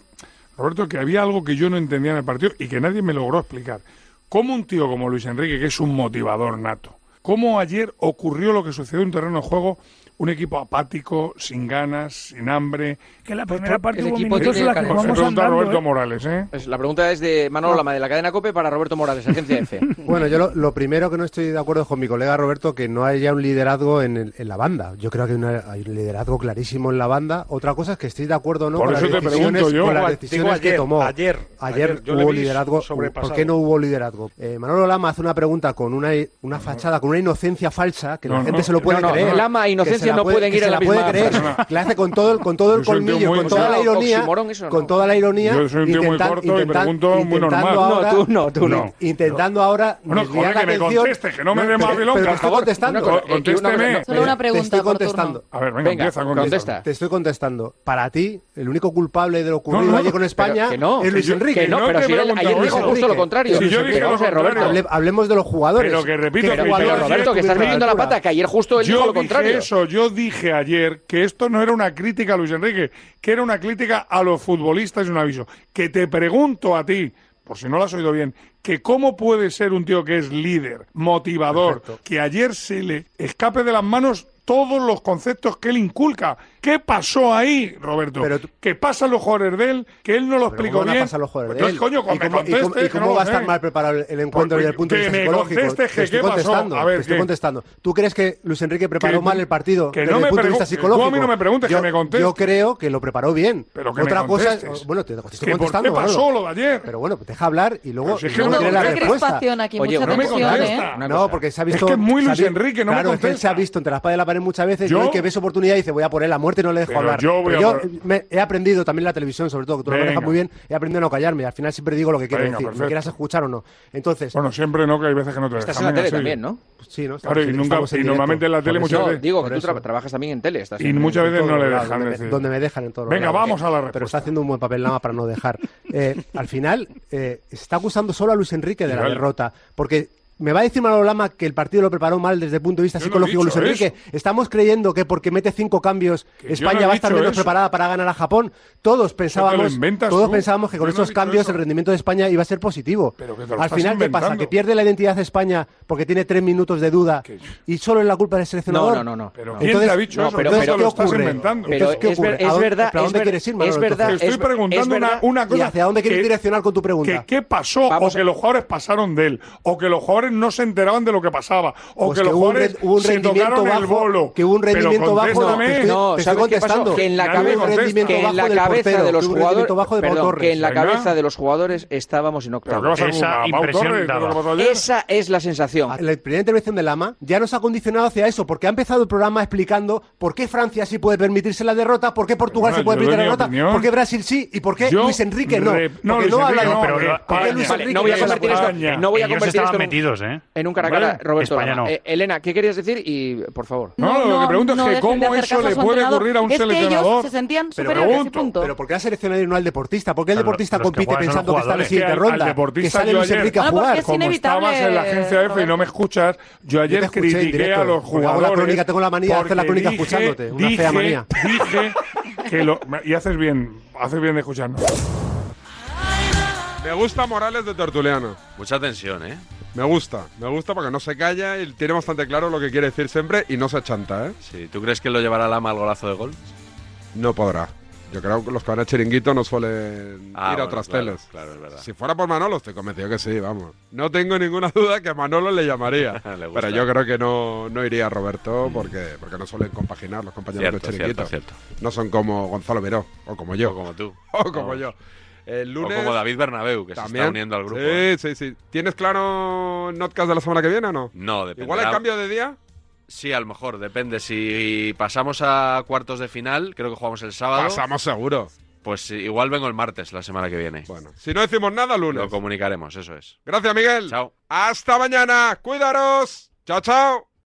[SPEAKER 27] Roberto, que había algo que yo no entendía en el partido y que nadie me logró explicar. ¿Cómo un tío como Luis Enrique, que es un motivador nato, cómo ayer ocurrió lo que sucedió en un terreno de juego? Un equipo apático, sin ganas, sin hambre.
[SPEAKER 45] Que la primera parte
[SPEAKER 26] el
[SPEAKER 45] hubo
[SPEAKER 26] equipo
[SPEAKER 45] minutos en la que jugamos
[SPEAKER 27] Pregunta a
[SPEAKER 45] andando,
[SPEAKER 27] Roberto
[SPEAKER 45] ¿eh?
[SPEAKER 27] Morales, ¿eh?
[SPEAKER 26] Pues la pregunta es de Manolo Lama, de la cadena COPE, para Roberto Morales, agencia F.
[SPEAKER 46] Bueno, yo lo, lo primero que no estoy de acuerdo es con mi colega Roberto que no haya un liderazgo en, el- en la banda. Yo creo que hay, una- hay un liderazgo clarísimo en la banda. Otra cosa es que estoy de acuerdo o no
[SPEAKER 27] Por
[SPEAKER 46] con,
[SPEAKER 27] eso
[SPEAKER 46] las
[SPEAKER 27] te pregunto
[SPEAKER 46] decisiones,
[SPEAKER 27] yo.
[SPEAKER 46] con las decisiones
[SPEAKER 27] ayer,
[SPEAKER 46] que tomó.
[SPEAKER 27] ayer,
[SPEAKER 46] Ayer
[SPEAKER 27] ayer. Yo le
[SPEAKER 46] hubo liderazgo. ¿Por qué no hubo liderazgo? Eh, Manolo Lama hace una pregunta con una, una fachada, con una inocencia falsa que
[SPEAKER 26] No,
[SPEAKER 46] la gente
[SPEAKER 26] no,
[SPEAKER 46] se lo puede
[SPEAKER 26] no, no,
[SPEAKER 46] creer.
[SPEAKER 26] Lama e
[SPEAKER 46] que
[SPEAKER 26] inocencia
[SPEAKER 46] se la
[SPEAKER 26] no
[SPEAKER 46] puede-
[SPEAKER 26] pueden ir en la
[SPEAKER 46] la puede
[SPEAKER 26] misma
[SPEAKER 46] creer. Que la hace con todo el, con todo el colmillo,
[SPEAKER 27] muy-
[SPEAKER 46] con toda la ironía.
[SPEAKER 26] oxímoron eso, ¿no?
[SPEAKER 46] Con toda la ironía.
[SPEAKER 27] Yo soy un tío muy
[SPEAKER 46] intentan-
[SPEAKER 27] corto y
[SPEAKER 46] intentan-
[SPEAKER 27] pregunto muy
[SPEAKER 46] intentando
[SPEAKER 27] normal.
[SPEAKER 46] ahora-
[SPEAKER 26] No, tú no, tú no.
[SPEAKER 46] Intentando ahora.
[SPEAKER 27] Bueno,
[SPEAKER 46] desviar
[SPEAKER 27] joder,
[SPEAKER 46] la
[SPEAKER 27] que me
[SPEAKER 46] atención.
[SPEAKER 27] conteste, que no me dé más bilonga,
[SPEAKER 46] pero te
[SPEAKER 27] por
[SPEAKER 46] estoy
[SPEAKER 27] favor.
[SPEAKER 46] contestando.
[SPEAKER 27] Contésteme.
[SPEAKER 46] Solo una pregunta. Te estoy contestando.
[SPEAKER 27] A ver, venga, empieza, contesta.
[SPEAKER 46] Te estoy contestando. Para ti, el único culpable de lo ocurrido
[SPEAKER 27] No, no,
[SPEAKER 46] ayer con España es Luis Enrique.
[SPEAKER 26] que no, pero si ayer dijo justo lo contrario. Si yo dije lo
[SPEAKER 46] a
[SPEAKER 26] contrario.
[SPEAKER 46] Hablemos de los jugadores.
[SPEAKER 27] Pero que repito,
[SPEAKER 46] ¿Qué
[SPEAKER 27] que
[SPEAKER 46] jugador
[SPEAKER 27] yo
[SPEAKER 46] ayer
[SPEAKER 26] Roberto, que estás metiendo la pata, que ayer justo él dijo lo
[SPEAKER 27] dije
[SPEAKER 26] contrario.
[SPEAKER 27] eso, yo dije ayer que esto no era una crítica a Luis Enrique, que era una crítica a los futbolistas y un aviso. Que te pregunto a ti, por si no lo has oído bien, que cómo puede ser un tío que es líder, motivador, que ayer se le escape de las manos todos los conceptos que él inculca. ¿Qué pasó ahí, Roberto? ¿Qué pasa en los jugadores de él? Que él no lo
[SPEAKER 46] Pero
[SPEAKER 27] explicó
[SPEAKER 46] ¿cómo van a
[SPEAKER 27] bien.
[SPEAKER 46] pasar los jugadores de él?
[SPEAKER 27] coño,
[SPEAKER 46] ¿Y
[SPEAKER 27] que me
[SPEAKER 46] cómo, y cómo- y
[SPEAKER 27] que
[SPEAKER 46] cómo
[SPEAKER 27] no
[SPEAKER 46] va a estar mal preparado el encuentro
[SPEAKER 27] Pues,
[SPEAKER 46] desde el punto de
[SPEAKER 27] que
[SPEAKER 46] vista
[SPEAKER 27] me
[SPEAKER 46] psicológico?
[SPEAKER 27] conteste
[SPEAKER 46] Te
[SPEAKER 27] que
[SPEAKER 46] estoy
[SPEAKER 27] qué pasó.
[SPEAKER 46] contestando,
[SPEAKER 27] A ver,
[SPEAKER 46] te estoy contestando. ¿Tú crees que Luis Enrique preparó
[SPEAKER 27] Que-
[SPEAKER 46] mal el partido
[SPEAKER 27] que
[SPEAKER 46] desde
[SPEAKER 27] no
[SPEAKER 46] el
[SPEAKER 27] me
[SPEAKER 46] punto de vista
[SPEAKER 27] que tú
[SPEAKER 46] psicológico?
[SPEAKER 27] a mí no me preguntes, que
[SPEAKER 46] yo,
[SPEAKER 27] me contestes.
[SPEAKER 46] Yo creo que lo preparó bien.
[SPEAKER 27] Pero que me
[SPEAKER 46] Otra cosa,
[SPEAKER 27] contestes.
[SPEAKER 46] bueno, te, te estoy
[SPEAKER 27] Que ¿por
[SPEAKER 46] contestando.
[SPEAKER 27] qué pasó lo de ayer?
[SPEAKER 46] Pero bueno, deja hablar y luego
[SPEAKER 27] Pero que me
[SPEAKER 46] tiene la
[SPEAKER 27] contesta.
[SPEAKER 46] respuesta. Oye,
[SPEAKER 13] mucha
[SPEAKER 46] no me contesta.
[SPEAKER 13] ¿eh?
[SPEAKER 46] No, porque se ha visto.
[SPEAKER 27] Es que es muy Luis Enrique, no me
[SPEAKER 46] claro, es que él se ha
[SPEAKER 27] contesta.
[SPEAKER 46] visto entre la espada y la pared muchas veces.
[SPEAKER 27] Yo-
[SPEAKER 46] Y hoy que ve su oportunidad dice, voy a poner la muerte y no le dejo
[SPEAKER 27] Pero
[SPEAKER 46] hablar.
[SPEAKER 27] yo voy
[SPEAKER 46] Pero
[SPEAKER 27] a
[SPEAKER 46] yo
[SPEAKER 27] por-
[SPEAKER 46] me- he aprendido también la televisión, sobre todo, que tú lo
[SPEAKER 27] Venga.
[SPEAKER 46] manejas muy bien. He aprendido a no callarme. Al final siempre digo lo que quiero
[SPEAKER 27] Venga,
[SPEAKER 46] decir.
[SPEAKER 27] perfecto.
[SPEAKER 46] Me quieras escuchar o no. Entonces.
[SPEAKER 27] Bueno, siempre no, que hay veces que no te
[SPEAKER 26] Estás en la tele también, ¿no?
[SPEAKER 46] Sí, ¿no?
[SPEAKER 27] Claro, y, nunca,
[SPEAKER 46] en
[SPEAKER 27] normalmente en la tele muchas veces.
[SPEAKER 26] Digo que tú tra- trabajas también en tele. Estás
[SPEAKER 27] Y
[SPEAKER 26] en-
[SPEAKER 27] muchas veces no le dejan
[SPEAKER 46] donde,
[SPEAKER 27] decir.
[SPEAKER 46] me, donde me dejan en todo
[SPEAKER 27] Venga, vamos a la respuesta.
[SPEAKER 46] Pero está haciendo un buen papel Lama para no dejar. Eh, al final, eh, está acusando solo a Luis Enrique de la derrota. Porque me va a decir Manolo Lama que el partido lo preparó mal desde el punto de vista
[SPEAKER 27] Yo
[SPEAKER 46] psicológico Luis Enrique.
[SPEAKER 27] eso.
[SPEAKER 46] Estamos creyendo que porque mete cinco cambios
[SPEAKER 27] Que yo no
[SPEAKER 46] España va a estar menos
[SPEAKER 27] eso.
[SPEAKER 46] preparada para ganar a Japón. Todos pensábamos, todos
[SPEAKER 27] tú.
[SPEAKER 46] pensábamos que con
[SPEAKER 27] no
[SPEAKER 46] estos cambios
[SPEAKER 27] eso.
[SPEAKER 46] el rendimiento de España iba a ser positivo.
[SPEAKER 27] Pero que
[SPEAKER 46] Al final, ¿qué pasa? Que pierde la identidad de España porque tiene tres minutos de duda y solo es la culpa del seleccionador.
[SPEAKER 26] No, no, no, no.
[SPEAKER 27] Pero. ¿quién
[SPEAKER 46] Entonces-
[SPEAKER 27] te ha dicho
[SPEAKER 26] no,
[SPEAKER 27] eso?
[SPEAKER 26] pero-
[SPEAKER 27] Entonces,
[SPEAKER 26] pero-
[SPEAKER 46] ¿qué
[SPEAKER 27] estás
[SPEAKER 46] ocurre? Entonces, ¿qué ocurre? ¿A
[SPEAKER 26] es
[SPEAKER 46] dónde-
[SPEAKER 26] verdad,
[SPEAKER 46] ¿para dónde quieres ir,
[SPEAKER 26] es
[SPEAKER 46] Manolo,
[SPEAKER 26] verdad,
[SPEAKER 27] estoy
[SPEAKER 26] es ver-
[SPEAKER 27] preguntando una, una
[SPEAKER 46] ¿Y
[SPEAKER 27] cosa.
[SPEAKER 46] hacia dónde quieres direccionar con tu pregunta?
[SPEAKER 27] qué pasó o que los jugadores pasaron de él o que los jugadores no se enteraban de lo que pasaba o
[SPEAKER 46] Pues
[SPEAKER 27] que, los
[SPEAKER 46] hubo un
[SPEAKER 27] jugadores
[SPEAKER 46] re- hubo un
[SPEAKER 27] se
[SPEAKER 46] rendimiento
[SPEAKER 27] tocaron el
[SPEAKER 46] bajo,
[SPEAKER 27] bolo
[SPEAKER 46] que hubo un rendimiento bajo,
[SPEAKER 27] contéstame.
[SPEAKER 46] te estoy-
[SPEAKER 26] No,
[SPEAKER 46] te
[SPEAKER 26] ¿sabes
[SPEAKER 46] estoy contestando.
[SPEAKER 26] Que en la
[SPEAKER 27] Nadie
[SPEAKER 26] cabeza, que en la cabeza de los
[SPEAKER 46] que un
[SPEAKER 26] jugadores, que en la cabeza de los jugadores estábamos en
[SPEAKER 27] ¿Pero qué
[SPEAKER 26] octavos.
[SPEAKER 45] Esa
[SPEAKER 27] a Pau
[SPEAKER 45] impresión
[SPEAKER 27] Torres,
[SPEAKER 45] daba.
[SPEAKER 27] ¿Qué es lo que?
[SPEAKER 26] Esa es la sensación.
[SPEAKER 46] La primera intervención de Lama ya nos ha condicionado hacia eso, porque ha empezado el programa explicando por qué Francia sí puede permitirse la derrota, por qué Portugal
[SPEAKER 27] Bueno,
[SPEAKER 46] se puede permitir la derrota,
[SPEAKER 27] opinión.
[SPEAKER 46] por qué Brasil sí y por qué
[SPEAKER 27] Yo
[SPEAKER 46] Luis Enrique no.
[SPEAKER 27] re- no, Luis
[SPEAKER 46] no
[SPEAKER 27] Enrique no,
[SPEAKER 46] pero
[SPEAKER 27] pero
[SPEAKER 46] ¿por qué
[SPEAKER 27] España.
[SPEAKER 46] Luis
[SPEAKER 26] Vale,
[SPEAKER 46] Enrique
[SPEAKER 26] no voy a
[SPEAKER 46] no
[SPEAKER 26] convertir esto, no voy a
[SPEAKER 45] Ellos
[SPEAKER 26] convertir
[SPEAKER 45] estaban
[SPEAKER 26] esto en
[SPEAKER 45] ¿eh?
[SPEAKER 26] en un caracara,
[SPEAKER 27] Vale.
[SPEAKER 26] Roberto.
[SPEAKER 45] España no.
[SPEAKER 26] Eh, Elena, ¿qué querías decir? Y por favor.
[SPEAKER 27] No, lo que pregunto es que cómo eso le
[SPEAKER 13] a
[SPEAKER 27] puede ocurrir a un
[SPEAKER 13] es que
[SPEAKER 27] seleccionador.
[SPEAKER 13] ellos se sentían
[SPEAKER 46] Pero pregunto, pero ¿por qué al seleccionador y no al deportista? ¿Por qué el
[SPEAKER 45] Claro,
[SPEAKER 46] deportista
[SPEAKER 45] que
[SPEAKER 46] compite pensando que está en la
[SPEAKER 45] jugadores.
[SPEAKER 46] siguiente
[SPEAKER 27] Que al-
[SPEAKER 46] ronda?
[SPEAKER 27] al
[SPEAKER 46] que
[SPEAKER 27] deportista
[SPEAKER 46] sale
[SPEAKER 27] yo
[SPEAKER 46] Luis
[SPEAKER 27] ayer-
[SPEAKER 46] Enrique a jugar.
[SPEAKER 13] es
[SPEAKER 27] Como
[SPEAKER 13] inevitable,
[SPEAKER 27] estabas en la agencia F y no me escuchas, yo ayer critiqué
[SPEAKER 46] directo,
[SPEAKER 27] a los
[SPEAKER 46] hago la
[SPEAKER 27] jugadores.
[SPEAKER 46] crónica, tengo la manía de hacer la crónica escuchándote, una
[SPEAKER 27] dije,
[SPEAKER 46] fea manía.
[SPEAKER 27] Dije que lo, y haces bien, haces bien de escucharnos. Me gusta Morales de Tertuliano.
[SPEAKER 7] Mucha tensión, ¿eh?
[SPEAKER 1] Me gusta, me gusta porque no se calla y tiene bastante claro lo que quiere decir siempre y no se achanta, ¿eh?
[SPEAKER 7] Sí, ¿tú crees que lo llevará Lama al golazo de gol?
[SPEAKER 1] No podrá. Yo creo que los que van a chiringuito no suelen
[SPEAKER 7] Ah,
[SPEAKER 1] ir a otras
[SPEAKER 7] claro,
[SPEAKER 1] teles.
[SPEAKER 7] claro, es verdad.
[SPEAKER 1] Si fuera por Manolo, estoy convencido que sí, vamos. No tengo ninguna duda que Manolo le llamaría.
[SPEAKER 7] Le
[SPEAKER 1] pero yo creo que no, no iría a Roberto porque, porque no suelen compaginar los compañeros
[SPEAKER 7] Cierto,
[SPEAKER 1] de chiringuito.
[SPEAKER 7] cierto,
[SPEAKER 1] No son como Gonzalo Miró, o como yo.
[SPEAKER 7] O como tú.
[SPEAKER 1] O como yo. El lunes.
[SPEAKER 7] O como David Bernabeu, que se está uniendo al grupo. ¿eh?
[SPEAKER 1] Sí, sí, sí. ¿Tienes claro Notcast de la semana que viene o no?
[SPEAKER 7] No, depende.
[SPEAKER 1] Igual hay cambio de día.
[SPEAKER 7] Sí, a lo mejor, depende. Si pasamos a cuartos de final, creo que jugamos el sábado.
[SPEAKER 1] Pasamos seguro.
[SPEAKER 7] Pues igual vengo el martes, la semana que viene.
[SPEAKER 1] Bueno, si no decimos nada, lunes.
[SPEAKER 7] Lo comunicaremos, eso es.
[SPEAKER 1] Gracias, Miguel.
[SPEAKER 7] Chao.
[SPEAKER 1] Hasta mañana. Cuidaros. Chao, chao.